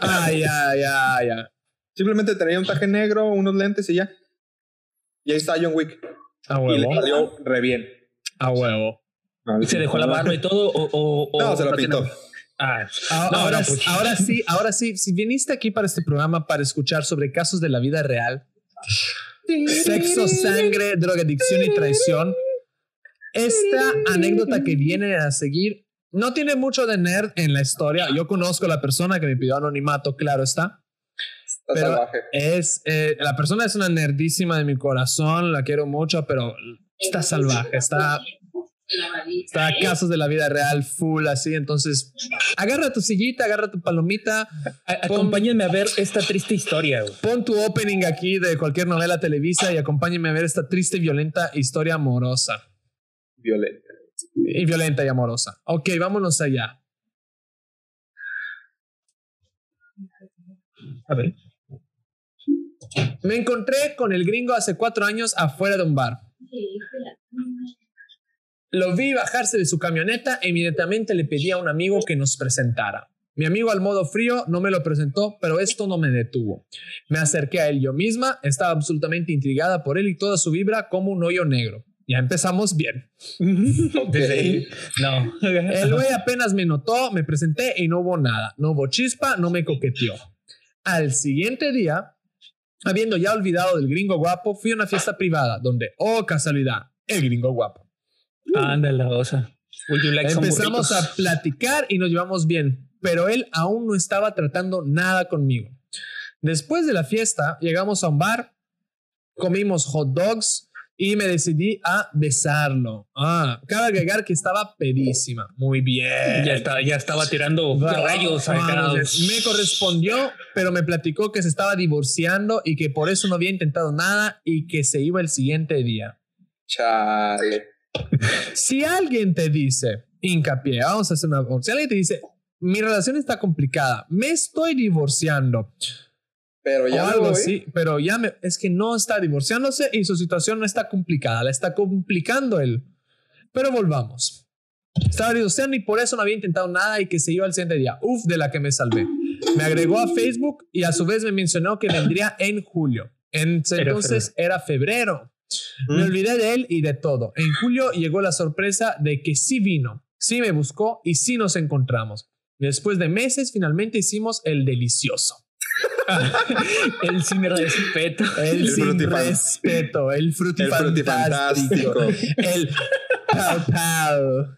Ah, ya, ya, ya. Simplemente tenía un traje negro, unos lentes y ya. Y ahí está John Wick. A Y le huevo. salió re bien. A huevo. ¿Se dejó la barba y todo? O, o- o- No, se lo tiene- pintó. Ah, no, ahora, no, ahora sí, ahora sí. Si viniste aquí para este programa para escuchar sobre casos de la vida real, sexo, sangre, drogadicción y traición, esta anécdota que viene a seguir no tiene mucho de nerd en la historia. Yo conozco a la persona que me pidió anonimato, claro está. Está Pero salvaje. es eh, la persona es una nerdísima de mi corazón, la quiero mucho, pero está salvaje, está está a casos de la vida real full así, entonces agarra tu sillita, agarra tu palomita, a- acompáñenme a ver esta triste historia, güey. pon tu opening aquí de cualquier novela televisa y acompáñenme a ver esta triste violenta historia amorosa. Violenta. Y violenta y amorosa. Ok, vámonos allá. A ver. Me encontré con el gringo hace cuatro años afuera de un bar. Lo vi bajarse de su camioneta e inmediatamente le pedí a un amigo que nos presentara. Mi amigo al modo frío no me lo presentó, pero esto no me detuvo. Me acerqué a él yo misma, estaba absolutamente intrigada por él y toda su vibra como un hoyo negro. Ya empezamos bien. [LAUGHS] Desde ahí. No. El güey apenas me notó, me presenté y no hubo nada. No hubo chispa, no me coqueteó. Al siguiente día, habiendo ya olvidado del gringo guapo, fui a una fiesta privada donde, oh casualidad, el gringo guapo. Ándale, like some Empezamos a platicar y nos llevamos bien, pero él aún no estaba tratando nada conmigo. Después de la fiesta, llegamos a un bar, comimos hot dogs y me decidí a besarlo. Ah, cabe agregar que estaba pedísima. Muy bien. Ya, está, ya estaba tirando rayos vamos, me correspondió, pero me platicó que se estaba divorciando y que por eso no había intentado nada y que se iba el siguiente día. Chale. Si alguien te dice, hincapié, vamos a hacer una. Si alguien te dice, mi relación está complicada, me estoy divorciando, Pero o ya algo así, pero ya me, es que no está divorciándose y su situación no está complicada, la está complicando él. Pero volvamos. Estaba divorciando y por eso no había intentado nada y que se iba al siguiente día. Uf, de la que me salvé. Me agregó a Facebook y a su vez me mencionó que vendría en julio. Entonces era febrero. Me Mm. olvidé de él y de todo. En julio llegó la sorpresa de que sí vino, sí me buscó y sí nos encontramos. Después de meses, finalmente hicimos el delicioso. El sin respeto. El, El sin frutifan- respeto, el frutifantástico, el pau pau.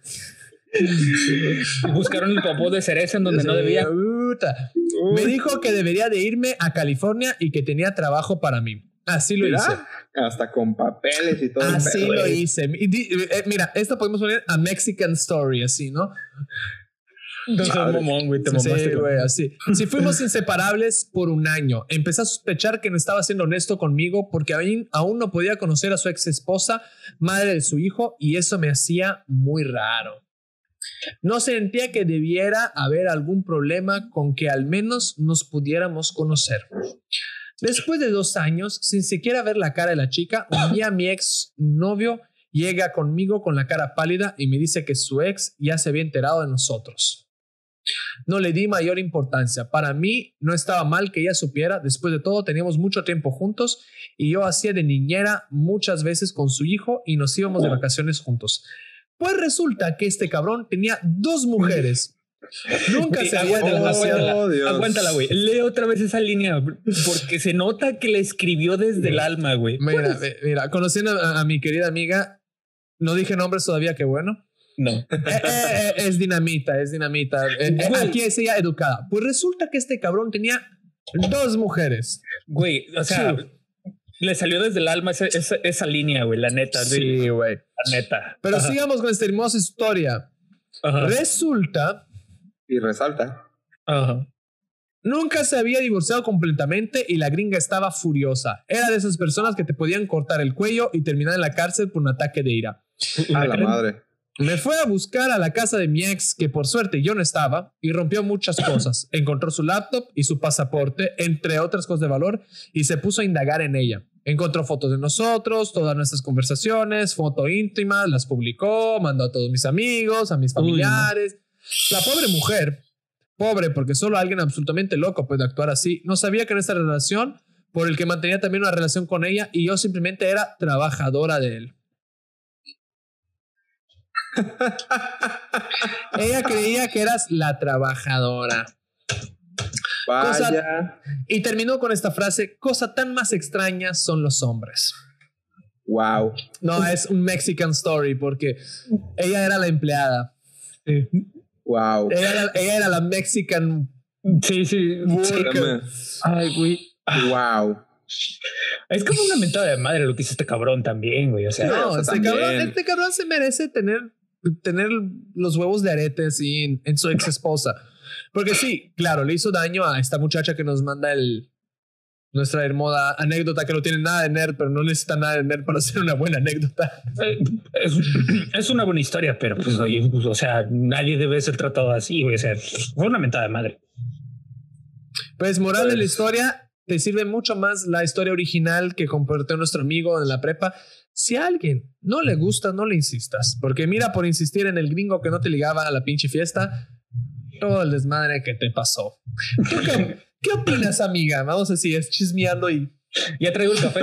Buscaron el popó de cereza en donde no debía. Me dijo que debería de irme a California y que tenía trabajo para mí. Así lo Mira, hice. hasta con papeles y todo. Así lo hice. Eh, Mira, esto podemos poner a Mexican Story, así, ¿no? No seas Chale. mamón, güey. Te Sí, mamaste. güey, así. Si fuimos inseparables por un año, empecé a sospechar que no estaba siendo honesto conmigo porque aún no podía conocer a su ex esposa, madre de su hijo, y eso me hacía muy raro. No sentía que debiera haber algún problema con que al menos nos pudiéramos conocer. Después de dos años, sin siquiera ver la cara de la chica, un día mi ex novio llega conmigo con la cara pálida y me dice que su ex ya se había enterado de nosotros. No le di mayor importancia. Para mí no estaba mal que ella supiera. Después de todo, teníamos mucho tiempo juntos y yo hacía de niñera muchas veces con su hijo y nos íbamos de vacaciones juntos. Pues resulta que este cabrón tenía dos mujeres. Nunca se había divorciado. aguántala, Oh, aguántala, güey. Lee otra vez esa línea porque se nota que la escribió desde el alma, güey. Mira, eh, mira, conociendo a, a mi querida amiga, no dije nombres todavía, qué bueno. No. Eh, eh, eh, es dinamita, es dinamita. Eh, eh, aquí es ella educada. Pues resulta que este cabrón tenía dos mujeres. Güey, o sea, Sí. le salió desde el alma esa, esa, esa línea, güey, la neta. güey, güey. La neta. Pero Ajá, sigamos con esta hermosa historia. ajá, Resulta, Y resalta. ajá. nunca se había divorciado completamente y la gringa estaba furiosa. Era de esas personas que te podían cortar el cuello y terminar en la cárcel por un ataque de ira. A ¿Me la madre. Me fue a buscar a la casa de mi ex, que por suerte yo no estaba, y rompió muchas [COUGHS] cosas. Encontró su laptop y su pasaporte, entre otras cosas de valor, y se puso a indagar en ella. Encontró fotos de nosotros, todas nuestras conversaciones, foto íntimas, las publicó, mandó a todos mis amigos, a mis Uy, familiares. La pobre mujer, pobre porque solo alguien absolutamente loco puede actuar así, no sabía que nuestra relación, por el que mantenía también una relación con ella, y yo simplemente era trabajadora de él. [LAUGHS] Ella creía que eras la trabajadora. Vaya. Y terminó con esta frase, cosa tan más extraña son los hombres. Wow. No, es un Mexican story porque ella era la empleada. Wow. Ella era, ella era la Mexican Sí, sí. worker. Ay, güey. Wow. Es como una mentada de madre lo que hizo este cabrón también, güey. O sea, No, o sea, este también. cabrón, este cabrón se merece tener, tener los huevos de arete así en, en su ex esposa. Porque sí, claro, le hizo daño a esta muchacha que nos manda el nuestra hermosa anécdota que no tiene nada de nerd, pero no necesita nada de nerd para hacer una buena anécdota. es, es una buena historia, pero pues, oye, pues, o sea, nadie debe ser tratado así, güey. O sea, fue una mentada de madre. Pues moral de la Pues- historia, te sirve mucho más la historia original que compartió nuestro amigo en la prepa. Si a alguien no le gusta, no le insistas. Porque mira, por insistir en el gringo que no te ligaba a la pinche fiesta, todo el desmadre que te pasó. ¿Tú qué, [LAUGHS] qué opinas, amiga? Vamos así, es chismeando y Ya traigo el café.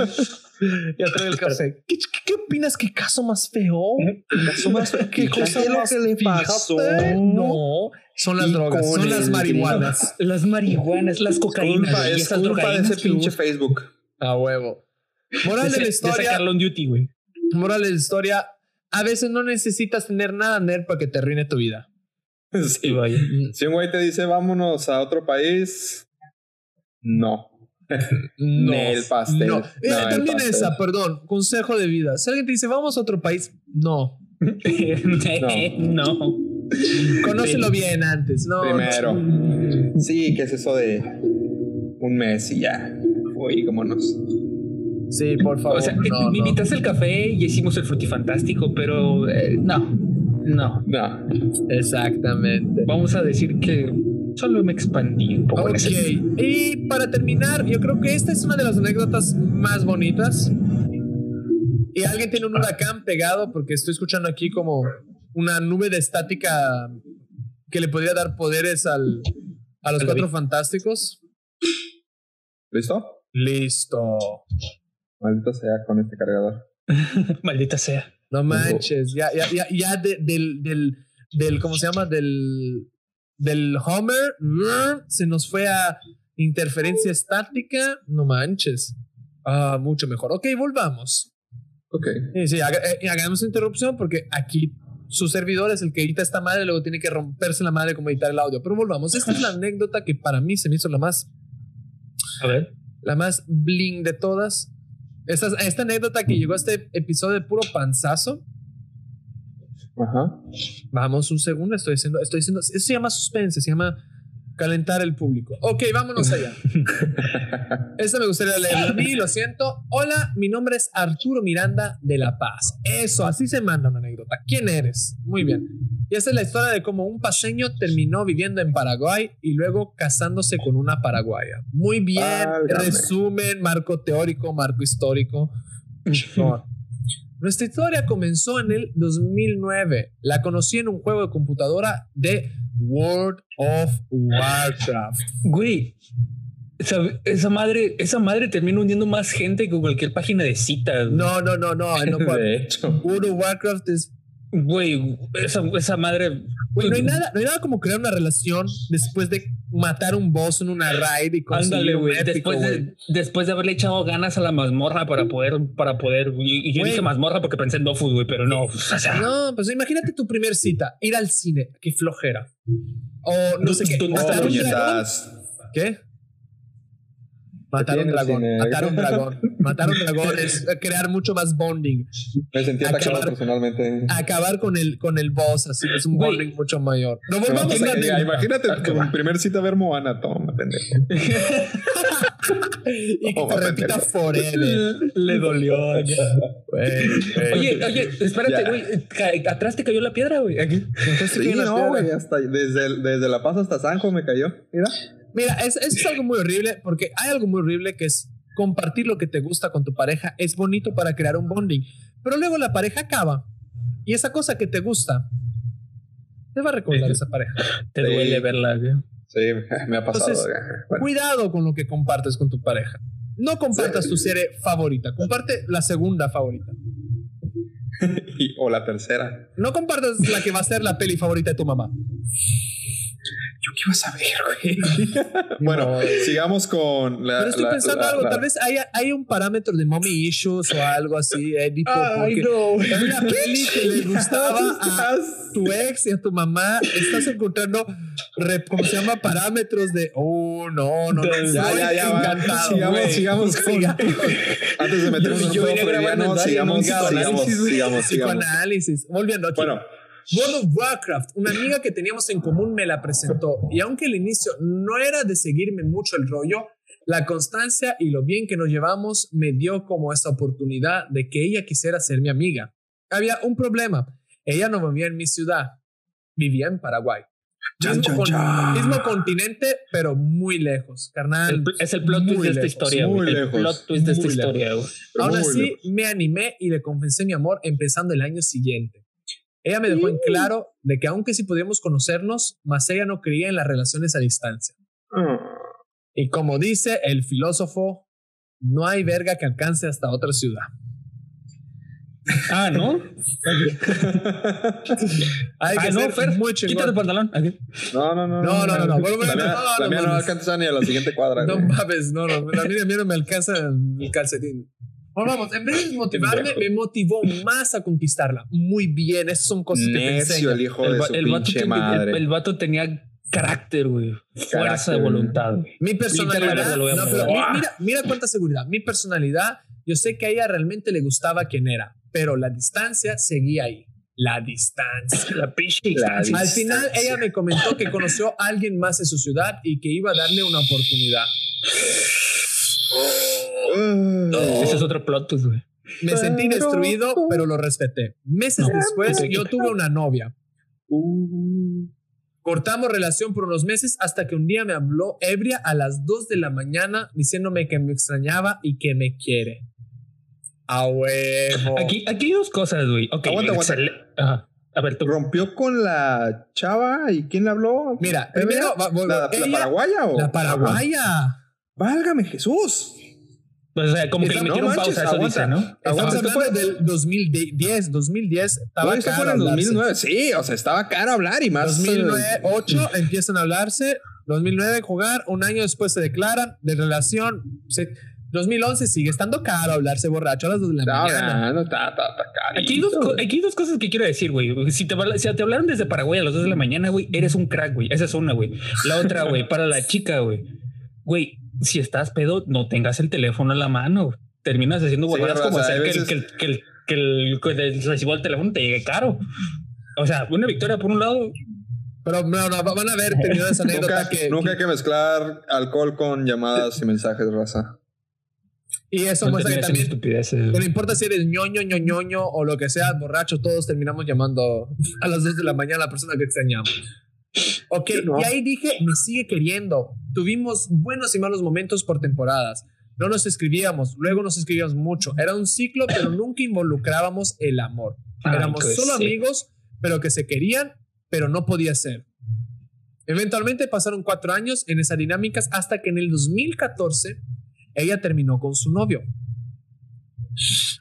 ya traigo el café. ¿Qué, qué, qué opinas? ¿Qué caso más feo? Caso más ¿Qué cosa lo más que le pasó. No, son las drogas, son [LAUGHS] las marihuanas. Las marihuanas, las cocaínas Culpa, y es esas culpa de ese pinche. Facebook. A huevo. Moral de De la de historia. sacarlo en duty, güey. Moral de la historia, a veces no necesitas tener nada nerd para que te arruine tu vida. [LAUGHS] Sí. vaya. Si un güey te dice vámonos a otro país, no. No. Nel pastel. No. No, Eh, el también pastel. esa, perdón, consejo de vida. Si alguien te dice, vamos a otro país, no. [LAUGHS] [LAUGHS] no. Conócelo bien antes. No. Primero. Sí, ¿qué es eso de un mes y ya? Uy, vámonos. Sí, por favor. O sea, no, me no. invitaste al café y hicimos el frutifantástico, pero eh, no, no. No. Exactamente. Vamos a decir que solo me expandí un poco. Ok, y para terminar, yo creo que esta es una de las anécdotas más bonitas. Y alguien tiene un huracán pegado porque estoy escuchando aquí como una nube de estática que le podría dar poderes al, a los cuatro fantásticos. ¿Listo? Listo. Maldito sea con este cargador. [LAUGHS] Maldita sea. No manches, ya, ya, ya, ya de- del, del, del, ¿cómo se llama? Del, del Homer, se nos fue a interferencia estática. No manches. Ah, mucho mejor. Ok, volvamos. Ok. Sí, sí, haga- eh, hagamos interrupción porque aquí su servidor es el que edita esta madre, luego tiene que romperse la madre como editar el audio. Pero volvamos. Esta es la anécdota que para mí se me hizo la más A ver. la más bling de todas. Esta, esta anécdota que llegó a este episodio de puro panzazo. Ajá. Vamos un segundo, estoy diciendo, estoy diciendo, eso se llama suspense, se llama calentar el público. Ok, vámonos allá. [LAUGHS] Esta me gustaría leerla a mí, lo siento. Hola, mi nombre es Arturo Miranda de La Paz. Eso, así se manda una anécdota. ¿Quién eres? Muy bien. Y esta es la historia de cómo un paseño terminó viviendo en Paraguay y luego casándose con una paraguaya. Muy bien, Válgame. resumen, marco teórico, marco histórico. No. [LAUGHS] Nuestra historia comenzó en el 2009. La conocí en un juego de computadora de World of Warcraft. Güey. Esa, esa madre, esa madre termina hundiendo más gente que cualquier página de citas. No, no, no, no. no [LAUGHS] De hecho. World of Warcraft es. Güey, esa, esa madre. Güey, no hay nada, no hay nada como crear una relación después de matar un boss en una raid y conseguir Ándale, güey. Después de, después de haberle echado ganas a la mazmorra para poder, para poder. Y, y yo dije mazmorra porque pensé en Dofus, güey, pero no. O sea, No, pues imagínate tu primer cita, ir al cine, qué flojera. O no sé. ¿Qué? Matar un dragón, cine? matar un dragón, matar un dragón [LAUGHS] es eh, crear mucho más bonding. Me sentí atacado Acabar- personalmente. Acabar con el, con el boss, así es un bonding mucho mayor. No volvamos a imagino- anécdota. Imagínate tu primer cita a ver Moana, toma, pendejo. [LAUGHS] y que Oh, te repita forever. le dolió. [LAUGHS] Oye, oye, espérate, güey. Atrás te cayó la piedra, güey. Aquí. Sí, no, güey. Desde, desde La Paz hasta Sanjo me cayó. Mira. Mira, es- eso es algo muy horrible porque hay algo muy horrible que es compartir lo que te gusta con tu pareja. Es bonito para crear un bonding, pero luego la pareja acaba y esa cosa que te gusta te va a recordar Sí. esa pareja. Te Sí. duele verla, güey. Sí, me ha pasado. Entonces, Bueno, Cuidado con lo que compartes con tu pareja. No compartas Sí. tu serie favorita, comparte la segunda favorita. [LAUGHS] Y- o la tercera. No compartas la que va a ser la peli favorita de tu mamá. Yo qué iba a saber, güey. [LAUGHS] bueno, sigamos con la. Pero estoy la- pensando la- algo, la- tal vez haya, hay un parámetro de mommy issues o algo así, Edipo, Ay, porque no. es una [LAUGHS] peli que le gustaba a tu ex y a tu mamá, estás encontrando, ¿cómo se llama? Parámetros de, oh, no, no, no, Ya, ya, ya. encantado, sigamos, güey. sigamos [LAUGHS] con. Antes de meternos en un juego sigamos, sigamos, sigamos, sigamos. Psicoanálisis. Volviendo aquí. Bueno, World of Warcraft, una amiga que teníamos en común me la presentó y aunque al inicio no era de seguirme mucho el rollo, la constancia y lo bien que nos llevamos me dio como esta oportunidad de que ella quisiera ser mi amiga. Había un problema, ella no vivía en mi ciudad, vivía en Paraguay. Chan, Mismo, chan, con- chan. mismo continente, pero muy lejos, carnal. El es el plot twist de esta lejos, historia, muy. El lejos, plot twist de esta lejos. historia, Aún así, lejos. me animé y le confesé mi amor empezando el año siguiente. Ella me dejó en claro de que aunque sí podíamos conocernos, más ella no creía en las relaciones a distancia. Ah. Y como dice el filósofo, no hay verga que alcance hasta otra ciudad. Ah, ¿no? [LAUGHS] Hay que Ah, no, Fer, muy Quítate chingón. el pantalón. Aquí. No, no, no. No, no, no, no. La mía no, no, la mía no, no no. alcanza ni a la siguiente cuadra. No mames, no, no. A mí, a mí no me alcanza el calcetín. Bueno, vamos, en vez de motivarme, me motivó más a conquistarla. Muy bien, esas son cosas que te Necio enseñan. el hijo El, de su el vato pinche tenía, el- madre. el vato tenía carácter, güey. Fuerza Carácter. de voluntad, güey. Mi personalidad. No, pero mi- mira, mira cuánta seguridad. Mi personalidad, yo sé que a ella realmente le gustaba quien era, pero la distancia seguía ahí. La distancia. [LAUGHS] La pinche distancia. Al final, ella me comentó que conoció a alguien más en su ciudad y que iba a darle una oportunidad. Ese es otro plot twist, güey. Me sentí destruido, pero lo respeté. Meses después, yo tuve una novia. Uh. Cortamos relación por unos meses hasta que un día me habló ebria a las 2 de la mañana diciéndome que me extrañaba y que me quiere. A huevo. Aquí, aquí hay dos cosas, güey. Ok, Aguanta, aguanta. excel- Ajá. A ver, tú. ¿Rompió con la chava y quién le habló? Mira, primero, ¿La, la ella- paraguaya o? La paraguaya. Válgame Jesús. O sea, como que le No metieron manches, pausa, eso aguanta. dice, ¿no? Aguanta, esto fue- del 2010, 2010. Estaba esto caro fue en el hablarse. 2009. Sí, o sea, estaba caro hablar y más. 2008 empiezan a hablarse. 2009 jugar. Un año después se declaran de relación. Se- 2011 sigue estando caro hablarse borracho a las 2 de la Está mañana. está, está, está carito, Aquí hay, dos, aquí hay dos cosas que quiero decir, güey. Si te, si te hablaron desde Paraguay a las 2 de la mañana, güey, eres un crack, güey. Esa es una, güey. La otra, güey, para la chica, güey. Güey, si estás pedo, no tengas el teléfono en la mano. Terminas haciendo Sí, borradas como hacer que, el, veces- que, el, que, el, que, el, que el recibo del teléfono te llegue caro. O sea, una victoria por un lado. Pero no, no, van a ver [LAUGHS] tenido esa anécdota Nunca, que, nunca hay que mezclar alcohol con llamadas y mensajes, raza. Y eso No muestra que también, estupideces. no importa si eres ñoño, ñoñoño o lo que sea, borracho, todos terminamos llamando a las 2 de la mañana a la persona que extrañamos. Ok, no. y ahí dije, me sigue queriendo. Tuvimos buenos y malos momentos por temporadas. No nos escribíamos, luego nos escribíamos mucho. Era un ciclo, pero [LAUGHS] nunca involucrábamos el amor. Éramos pues, solo sí. amigos, pero que se querían, pero no podía ser. Eventualmente pasaron cuatro años en esas dinámicas hasta que en el 2014 ella terminó con su novio.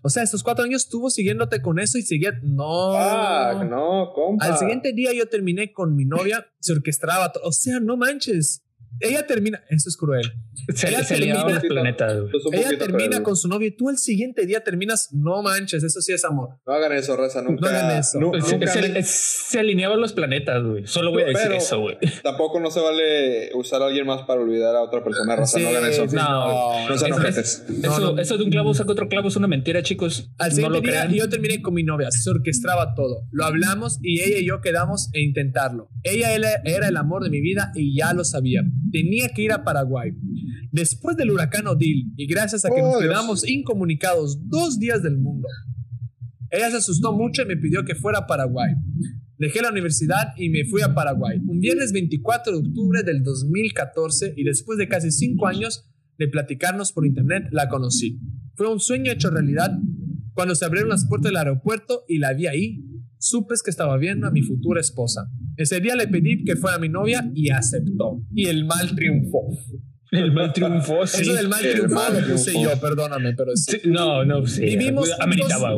O sea, estos cuatro años estuvo siguiéndote con eso y seguía. No. Fuck, no, compa. Al siguiente día yo terminé con mi novia, se orquestaba. O sea, no manches. Ella termina. Eso es cruel. Se, ella se termina- alineaban los planetas, güey. Pues un Ella termina cruel. con su novio y tú el siguiente día terminas. No manches, eso sí es amor. No hagan eso, raza. Nunca. No hagan eso. Se, nunca se- alineaban los planetas, güey. Solo voy a decir Pero- eso, güey. [LAUGHS] Tampoco no se vale usar a alguien más para olvidar a otra persona, raza. Sí, no hagan eso. sí, No, No sean es-. No, eso, no. eso de un clavo saca otro clavo es una mentira, chicos. Al no siguiente lo día crean. yo terminé con mi novia, se orquestaba todo. Lo hablamos y ella y yo quedamos e intentarlo. Ella era, era el amor de mi vida y ya lo sabía. Tenía que ir a Paraguay. Después del huracán Odil y gracias a que Oh, nos Dios. quedamos incomunicados dos días del mundo, ella se asustó mucho y me pidió que fuera a Paraguay. Dejé la universidad y me fui a Paraguay. Un viernes 24 de octubre del 2014 y después de casi cinco años de platicarnos por internet, la conocí. Fue un sueño hecho realidad cuando se abrieron las puertas del aeropuerto y la vi ahí. Supe que estaba viendo a mi futura esposa. Ese día le pedí que fuera mi novia y aceptó. Y el mal triunfó. El mal triunfó, sí. Eso del mal mal lo puse yo, perdóname, pero sí. Sí, no, no, sí. Vivimos Ameritaba,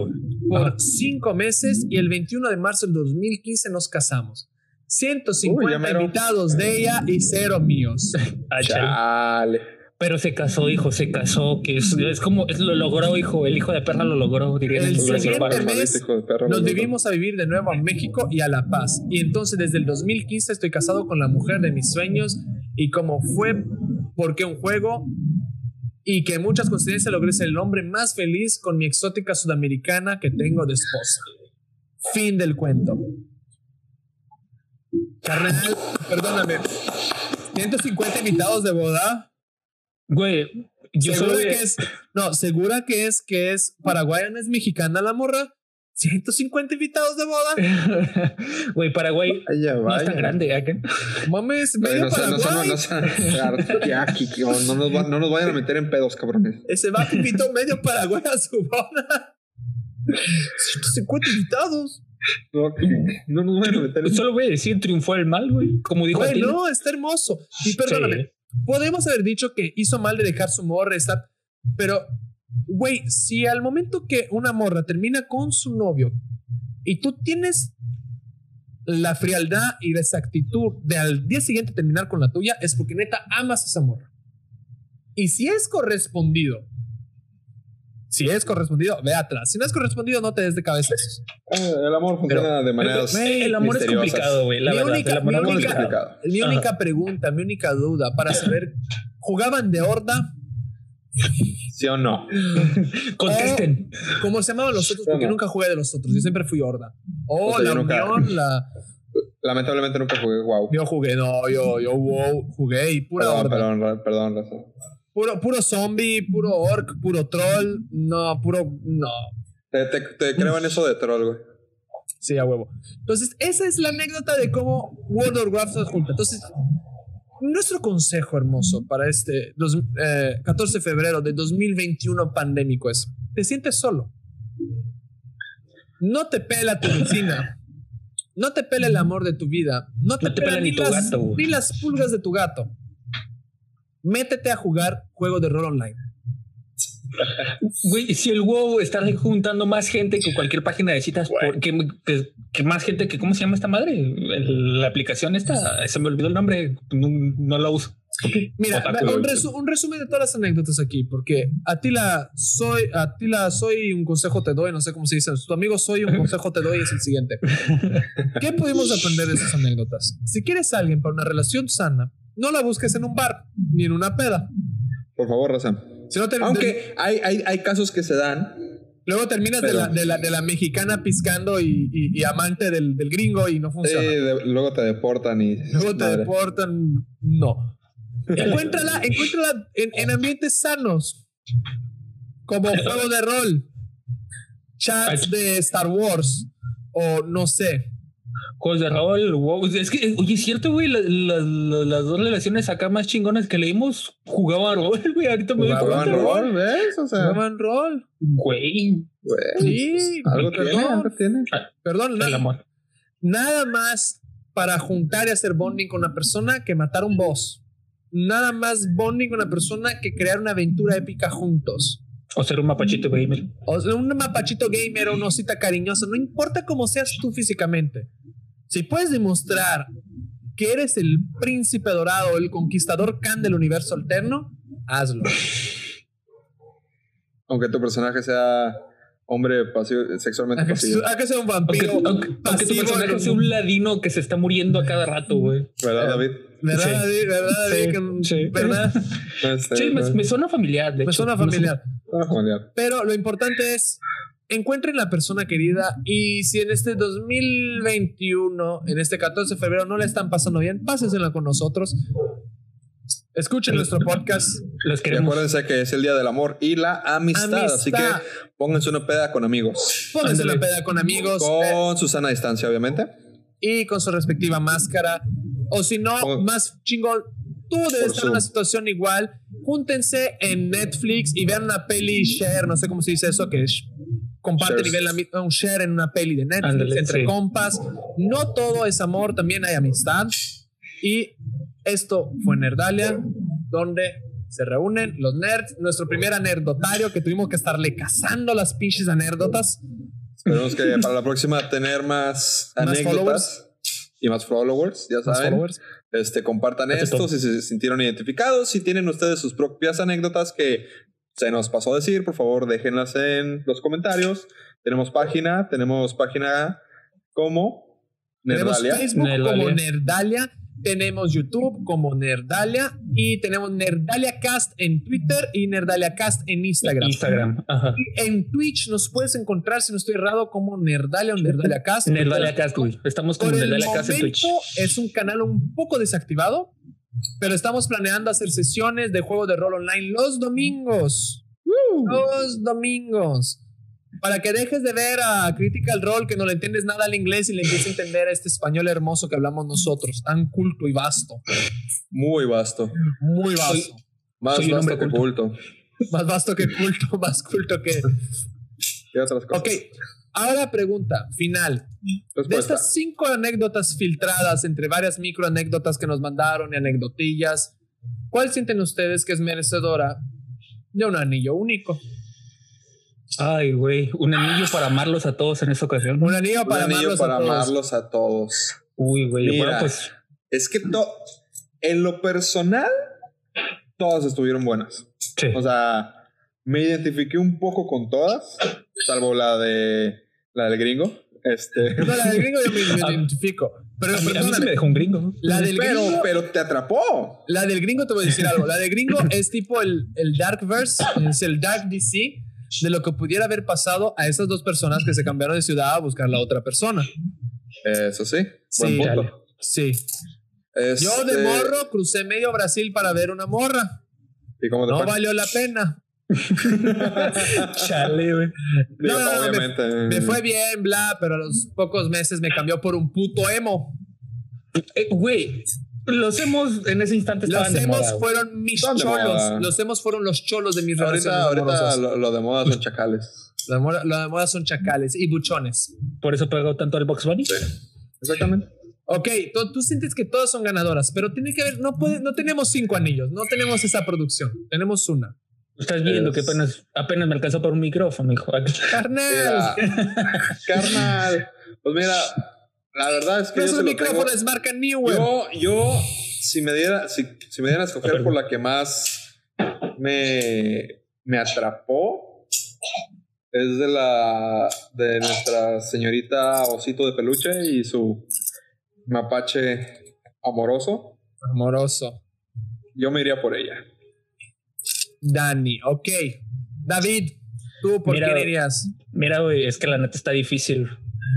por cinco meses y el 21 de marzo del 2015 nos casamos. 150 Uy, invitados de ella y cero míos. [LAUGHS] Chale. Pero se casó, hijo, se casó, que es, es como, es, lo logró, hijo, el hijo de perra lo logró, diría El siguiente mes Nos vivimos a vivir de nuevo a México y a La Paz. Y entonces desde el 2015 estoy casado con la mujer de mis sueños y como fue porque un juego y que en muchas coincidencias logré ser el hombre más feliz con mi exótica sudamericana que tengo de esposa. Fin del cuento. Carnal, perdóname. 150 invitados de boda. Güey, yo ¿Segura solo que es, no, segura que es que es paraguayana, es mexicana la morra. 150 invitados de boda. [LAUGHS] Güey, Paraguay Ay, ya no es tan vaya. grande. ¿a qué? Mames, medio No, Paraguay. no, nos va- no nos vayan a meter en pedos, cabrones. Ese va invitó medio Paraguay a su boda. 150 invitados. No, no nos vayan a meter en Solo voy a decir, triunfó el mal, güey. Como dijo Güey, no, está hermoso. Y perdóname, Sí. Podemos haber dicho que hizo mal de dejar su morra, está, pero, güey, si al momento que una morra termina con su novio y tú tienes la frialdad y la exactitud de al día siguiente terminar con la tuya, es porque neta amas a esa morra. Y si es correspondido, si es correspondido, ve atrás. Si no es correspondido, no te des de cabezazos. Ah, El amor funciona de maneras. El amor es complicado, güey. La Mi verdad, única- el amor mi es única- complicado. complicado. Mi Ajá. única pregunta, mi única duda para saber, ¿jugaban de horda? ¿Sí o no? [LAUGHS] Contesten. ¿Cómo se llamaban los otros? Porque no. nunca jugué de los otros. Yo siempre fui horda. O O sea, la nunca- unión, la. Lamentablemente nunca jugué wow. Yo jugué, no, yo, yo wow, jugué y pura Perdón, horda. perdón, perdón, Raza. Puro, puro zombie, puro orc, puro troll. No, puro. No. Te, te, te creo en eso de troll, güey. Sí, a huevo. Entonces, esa es la anécdota de cómo World of Warcraft nos junta. Entonces, nuestro consejo hermoso para este dos- eh, 14 de febrero de 2021 pandémico es: te sientes solo. No te pela tu vecina. No te pela el amor de tu vida. No te, No te pela pela ni tu las, gato, ni las pulgas de tu gato. Métete a jugar juego de rol online. Güey, si el WoW está juntando más gente que cualquier página de citas, por- que, que- que más gente que, ¿cómo se llama esta madre? El- la aplicación esta, se me olvidó el nombre, no, no la uso. Mira, un, resu- un resumen de todas las anécdotas aquí, porque a ti la soy, a ti la soy un consejo te doy, no sé cómo se dice, tu amigo soy un consejo te doy es el siguiente. ¿Qué pudimos aprender de esas anécdotas? Si quieres a alguien para una relación sana, no la busques en un bar ni en una peda. Por favor, Raza. Si no te- Aunque hay, hay, hay casos que se dan. luego terminas de, la, de, la, de la mexicana piscando y, y- y amante del, del gringo y no funciona. de- luego te deportan y. Luego te madre. deportan. No. Encuéntrala, encuéntrala en, en ambientes sanos. Como juego de rol. Chats de Star Wars. O no sé. Juegos de rol, WoW. Es que, oye, es cierto, güey, la- la- la- las dos relaciones acá más chingonas que leímos jugaban rol, [LAUGHS] güey. Ahorita me doy Jugaban ¿Jugaban rol? ¿Ves? O sea, Juegan rol. Güey, güey, Sí, algo tiene, perdón. tiene. Perdón, el nada, amor. nada más para juntar y hacer bonding con una persona que matar un boss. Nada más bonding con una persona que crear una aventura épica juntos. O ser un mapachito gamer. O sea, un mapachito gamer o una osita cariñosa, no importa cómo seas tú físicamente. Si puedes demostrar que eres el príncipe dorado, el conquistador Khan del universo alterno, hazlo. Aunque tu personaje sea hombre pasivo, sexualmente A que, pasivo. a que sea un vampiro aunque, aunque tu pasivo personaje sea un ladino que se está muriendo a cada rato, güey. ¿Verdad, David? ¿Verdad, Sí. David? ¿Verdad, David? Sí, Que- sí. ¿Verdad? Sí, me, me suena familiar, de Me hecho. suena familiar. Suena familiar. Pero lo importante es encuentren la persona querida y si en este 2021, en este 14 de febrero no le están pasando bien, pásensela con nosotros. Escuchen nuestro podcast. Los Y queremos. acuérdense que es el día del amor y la amistad, así que pónganse una peda con amigos. Pónganse la peda con amigos eh, Con su sana distancia, obviamente. y con su respectiva máscara. O si no, Con- más chingón, tú debes Por estar en Zoom. una situación igual. Júntense en Netflix y vean una peli share, no sé cómo se dice eso, que es comparten Shares. mi- un share en una peli de Netflix Ándale, entre sí. compas. No todo es amor, también hay amistad. Y esto fue Nerdalia, donde se reúnen los nerds. Nuestro primer anerdotario que tuvimos que estarle cazando las pinches anécdotas. Esperemos que para la próxima tener más Más anécdotas y más followers, ya Más saben. followers. Este, compartan esto si se sintieron identificados. Si tienen ustedes sus propias anécdotas que se nos pasó a decir, por favor, déjenlas en los comentarios. Tenemos página, tenemos página como Tenemos Nerdalia. Facebook Nerdalia. como Nerdalia, tenemos YouTube como Nerdalia y tenemos Nerdalia Cast en Twitter y Nerdalia Cast en Instagram. Instagram. Ajá. En Twitch nos puedes encontrar, si no estoy errado, como Nerdalia o Nerdalia Cast. Nerdalia Cast. Estamos el Nerdalia Cast en Twitch. es un canal un poco desactivado, pero estamos planeando hacer sesiones de juego de rol online los domingos. Los domingos. Para que dejes de ver a Critical Role que no le entiendes nada al inglés y le empieces a entender a este español hermoso que hablamos nosotros, tan culto y vasto. Muy vasto. Muy vasto. Más Soy vasto que culto. Más vasto que culto, [LAUGHS] más culto que. [LAUGHS] Y otras cosas. Ok, ahora pregunta final. De estas cinco anécdotas filtradas entre varias micro anécdotas que nos mandaron y anecdotillas, ¿cuál sienten ustedes que es merecedora de un anillo único? Ay, güey. Un anillo para amarlos a todos en esta ocasión. Un anillo Un para anillo amarlos para a todos. amarlos a todos. Uy, güey. Mira. Bueno, pues. Es que to- en lo personal, todas estuvieron buenas. Sí. O sea, me identifiqué un poco con todas, salvo la de la del gringo. Este, [LAUGHS] No, la del gringo yo me, me [LAUGHS] identifico. Pero a, mí, a mí me dejó un gringo. la del pero, gringo, pero te atrapó. la del gringo te voy a decir algo. La del gringo [LAUGHS] es tipo el, el Darkverse, es el Dark DC de lo que pudiera haber pasado a esas dos personas que se cambiaron de ciudad a buscar la otra persona. Eso sí, Sí, buen dale. punto. Sí. Yo de Este, morro crucé medio Brasil para ver una morra. ¿Y cómo te No fue? valió la pena. [LAUGHS] Chale, güey. No, no, no, me- obviamente. Me fue bien, bla, pero a los pocos meses me cambió por un puto emo. Eh, Güey, los hemos en ese instante Los estaban de emos moda, fueron mis cholos. Los emos fueron los cholos de mis relaciones Ahorita, ahorita lo, lo de moda son chacales. Lo de moda- lo de moda son chacales y buchones. Por eso pegó tanto al Box Bunny. Exactamente. Ok, tú, tú sientes que todas son ganadoras, pero tiene que haber, no, puede, no tenemos cinco anillos, no tenemos esa producción, tenemos una. Estás viendo que apenas, apenas me alcanzó para un micrófono, hijo. Carnal, Mira, [LAUGHS] carnal. Pues mira, la verdad es que esos micrófonos tengo- marca Newer. Yo, yo, si me diera, si, si me dieran a escoger por la que más me, me atrapó, es de la de nuestra señorita Osito de Peluche y su mapache amoroso. Amoroso. Yo me iría por ella. Dani, ok. David, ¿tú por Mira, quién irías? Mira, güey, es que la neta está difícil.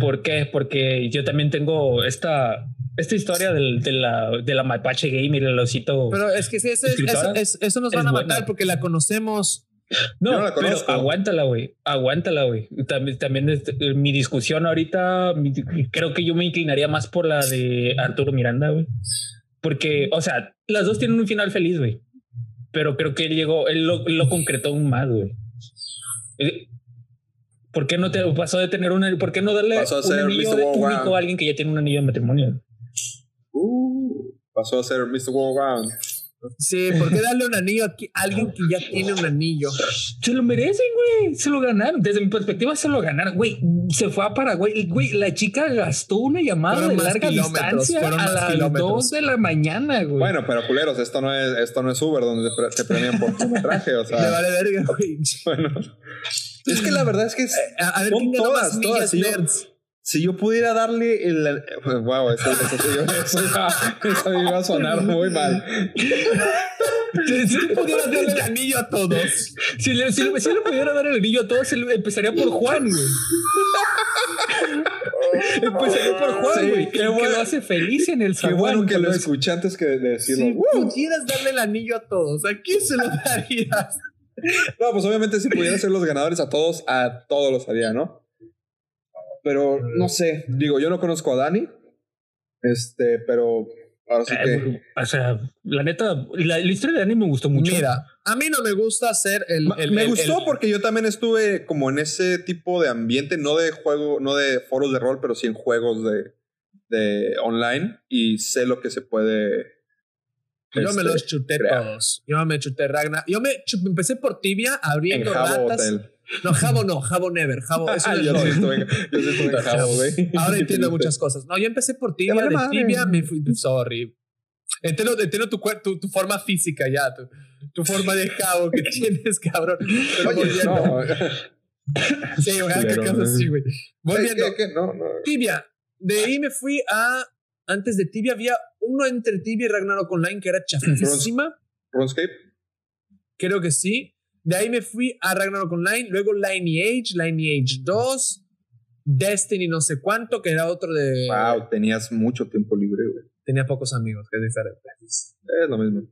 ¿Por qué? Porque yo también tengo esta, esta historia del, de, la, de la mapache gamer, el osito. Pero es que sí, eso, es- eso, es- eso nos Es van a buena. matar porque la conocemos. No, no la pero aguántala, güey. Aguántala, güey. También, también es- eh, mi discusión ahorita, mi- creo que yo me inclinaría más por la de Arturo Miranda, güey. Porque, o sea, las dos tienen un final feliz, güey. Pero creo que él llegó, él lo, lo concretó aún más, güey. Eh, ¿Por qué no te pasó de tener un ¿Por qué no darle Pasó a un ser anillo Mr. de Round. a alguien que ya tiene un anillo de matrimonio? Uh, pasó a ser Mr. World Round. Sí, ¿por qué darle un anillo a alguien que ya tiene un anillo? Se lo merecen, güey. Se lo ganaron. Desde mi perspectiva, se lo ganaron. Güey, se fue a Paraguay. Güey, la chica gastó una llamada Fueron de larga distancia a las. 2 de la mañana, güey. Bueno, pero culeros, esto no es, esto no es Uber donde te, pre- te premian por kilometraje, o sea. [LAUGHS] vale verga, [LAUGHS] güey. Bueno. Es que la verdad es que es- A, a ver Son todas, todas, yo- nerds. Si yo pudiera darle el. [LAUGHS] Wow, eso, eso, sí, eso eso iba a sonar muy mal. Si tú pudieras darle el anillo a todos. si, le, si, le- si le pudiera dar el anillo a todos, empezaría por Juan, güey. empezaría por Juan, Sí, güey. qué que bueno. lo hace feliz en el Qué zaguán. bueno que lo escuché antes que de decirlo. Si pudieras darle el anillo a todos, ¿a quién se lo darías? No, pues obviamente si pudiera ser los ganadores a todos, a todos los haría, ¿no? Pero no sé, digo, yo no conozco a Dani. Este, pero ahora sí Eh, que. o sea, la neta, la, la historia de Dani me gustó mucho. Mira, a mí no me gusta hacer el. Ma- el- me el- gustó el- porque yo también estuve como en ese tipo de ambiente, no de juego, no de foros de rol, pero sí en juegos de, de online y sé lo que se puede. Yo me este, los chuté crear. todos. Yo me chuté Ragnar. Yo me empecé por tibia En abriendo ratas. Hotel. No, Jabo no, Jabo never. Jabo, [LAUGHS] eso Ah, es yo sí estuve, yo sí estuve en [LAUGHS] Jabo, güey. Ahora [LAUGHS] entiendo muchas cosas. No, yo empecé por tibia, de madre. tibia me fui. Sorry. Entiendo, entiendo tu, tu, tu forma física ya, tu, tu forma de jabo que tienes, cabrón. Pero Oye, volviendo. no. Sí, ojalá que Culero, acaso ¿no? sí, güey. Volviendo. ¿Qué, qué? No, no. Tibia. De ahí me fui a. Antes de Tibia había uno entre Tibia y Ragnarok Online que era [CLEARS THROAT] chafísima. RuneScape. Creo que sí. De ahí me fui a Ragnarok Online, luego Lineage, Lineage 2, Destiny no sé cuánto, que era otro de... Wow, tenías mucho tiempo libre, güey. Tenía pocos amigos, que es diferente. Es lo mismo.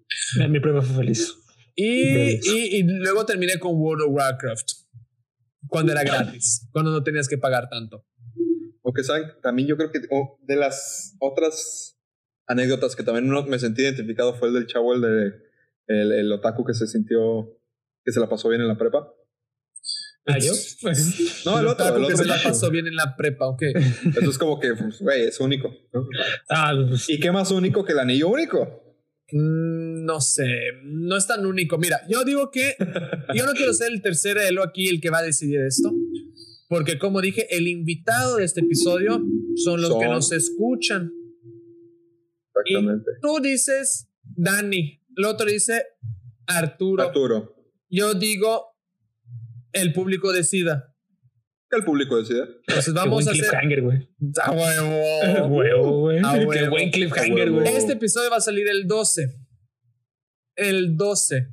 Mi prueba fue feliz. Y, y, y luego terminé con World of Warcraft, cuando era gratis, cuando no tenías que pagar tanto. O que saben, también yo creo que oh, de las otras anécdotas que también no me sentí identificado fue el del chavo, el de el, el otaku que se sintió que se la pasó bien en la prepa. ¿Ah, yo? [LAUGHS] No, el otro, el que se la pasó bien en la prepa, ok. Eso es como que, pues, güey, es único. Ah, pues, ¿Y qué más único que el anillo único? Mm, No sé, no es tan único. Mira, yo digo que yo no quiero ser el tercer elo aquí el que va a decidir esto, porque como dije, el invitado de este episodio son los Son- que nos escuchan. Exactamente. Tú dices Dani, el otro dice Arturo. Arturo. Yo digo el público decida. Que el público decida. Entonces qué vamos buen a hacer cliffhanger, güey. [LAUGHS] a huevo. Huevo, güey. A Qué huevo. buen cliffhanger, güey. Este episodio va a salir el 12. El 12.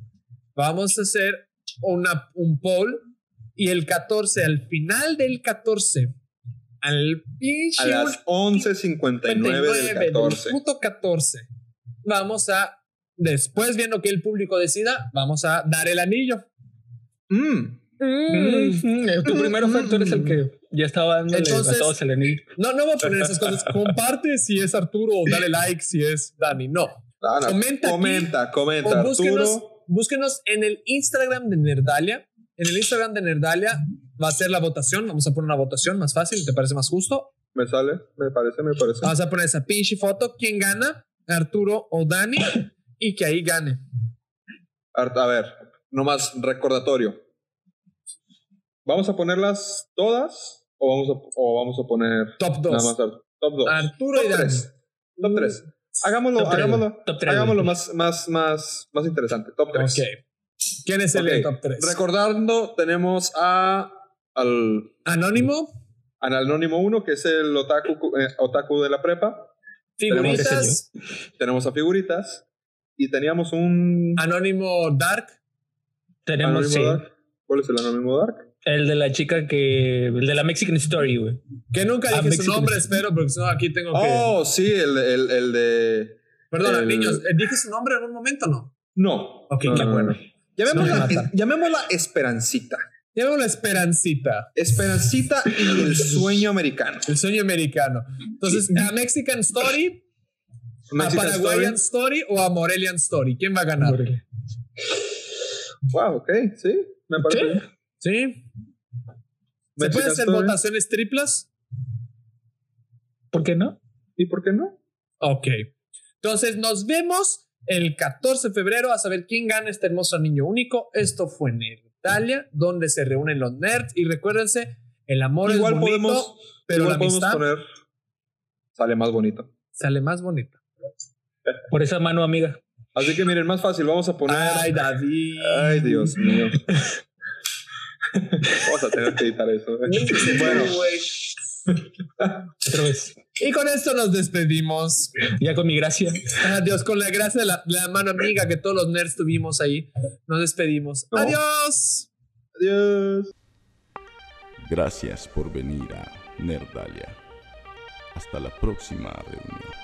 Vamos a hacer una, un poll. Y el 14, al final del 14, al pinche A las 11.59 del 59 del 14. puto 14, vamos a, después viendo que el público decida, vamos a dar el anillo. Mm. Mm, Tú primero, Fer, tú eres el que ya estaba dándole Entonces- a todos el anillo. No, no voy a poner esas cosas. Comparte si es Arturo o dale like si es Dani. No. No. Comenta aquí. comenta, comenta, O búsquenos, Arturo. búsquenos en el Instagram de Nerdalia. En el Instagram de Nerdalia va a ser la votación. Vamos a poner una votación más fácil. ¿Te parece más justo? Me sale, me parece, me parece. Vamos a poner esa pinche foto. ¿Quién gana? ¿Arturo o Dani? Y que ahí gane. A ver, nomás recordatorio. ¿Vamos a ponerlas todas o vamos a, o vamos a poner Top nada 2. más Art- top 2? Arturo y top Dani. 3. Top 3. Hagámoslo, Top hagámoslo. Top hagámoslo más, más, más, más interesante. Top 3. Ok. ¿Quién es el Ok, del top 3? Recordando, tenemos a al, Anónimo, al Anónimo 1, que es el otaku, eh, otaku de la prepa. figuritas, Tenemos a Figuritas. Y teníamos un Anónimo Dark. Tenemos sí, Dark. ¿Cuál es el Anónimo Dark? el de la chica que. El de la Mexican Story, güey. Que nunca Ah, dije su Mexican. nombre, espero, porque si no aquí tengo que. Oh, sí, el, el, el de. Perdona, el- niños, ¿eh, ¿dije su nombre en algún momento o no? No. Ok, No, qué no, bueno. no. Llamémosla, [LAUGHS] llamémosla Esperancita. Llámalo Esperancita, Esperancita y el sueño americano. el sueño americano. Entonces, ¿a Mexican Story, a Paraguayan Story. Story o a Morelian Story? ¿Quién va a ganar? Wow, ok, sí. Me parece. Bien. ¿Sí? ¿Se pueden hacer Story. votaciones triplas? ¿Por qué no? ¿Y por qué no? Ok. Entonces, nos vemos el 14 de febrero a saber quién gana este hermoso niño único. Esto fue Nerdalia, donde se reúnen los nerds. Y recuérdense, el amor Igual es bonito, podemos, pero igual la podemos amistad poner. Sale más bonito. sale más bonita. Por esa mano, amiga. Así que miren, más fácil, vamos a poner. Ay, David. Ay, Dios mío. [LAUGHS] Vamos a tener que editar eso. ¿eh? [LAUGHS] bueno, Otra vez. Y con esto nos despedimos. Ya con mi gracia. Adiós, con la gracia de la, de la mano amiga que todos los nerds tuvimos ahí. Nos despedimos. No. Adiós. adiós. Gracias por venir a Nerdalia. Hasta la próxima reunión.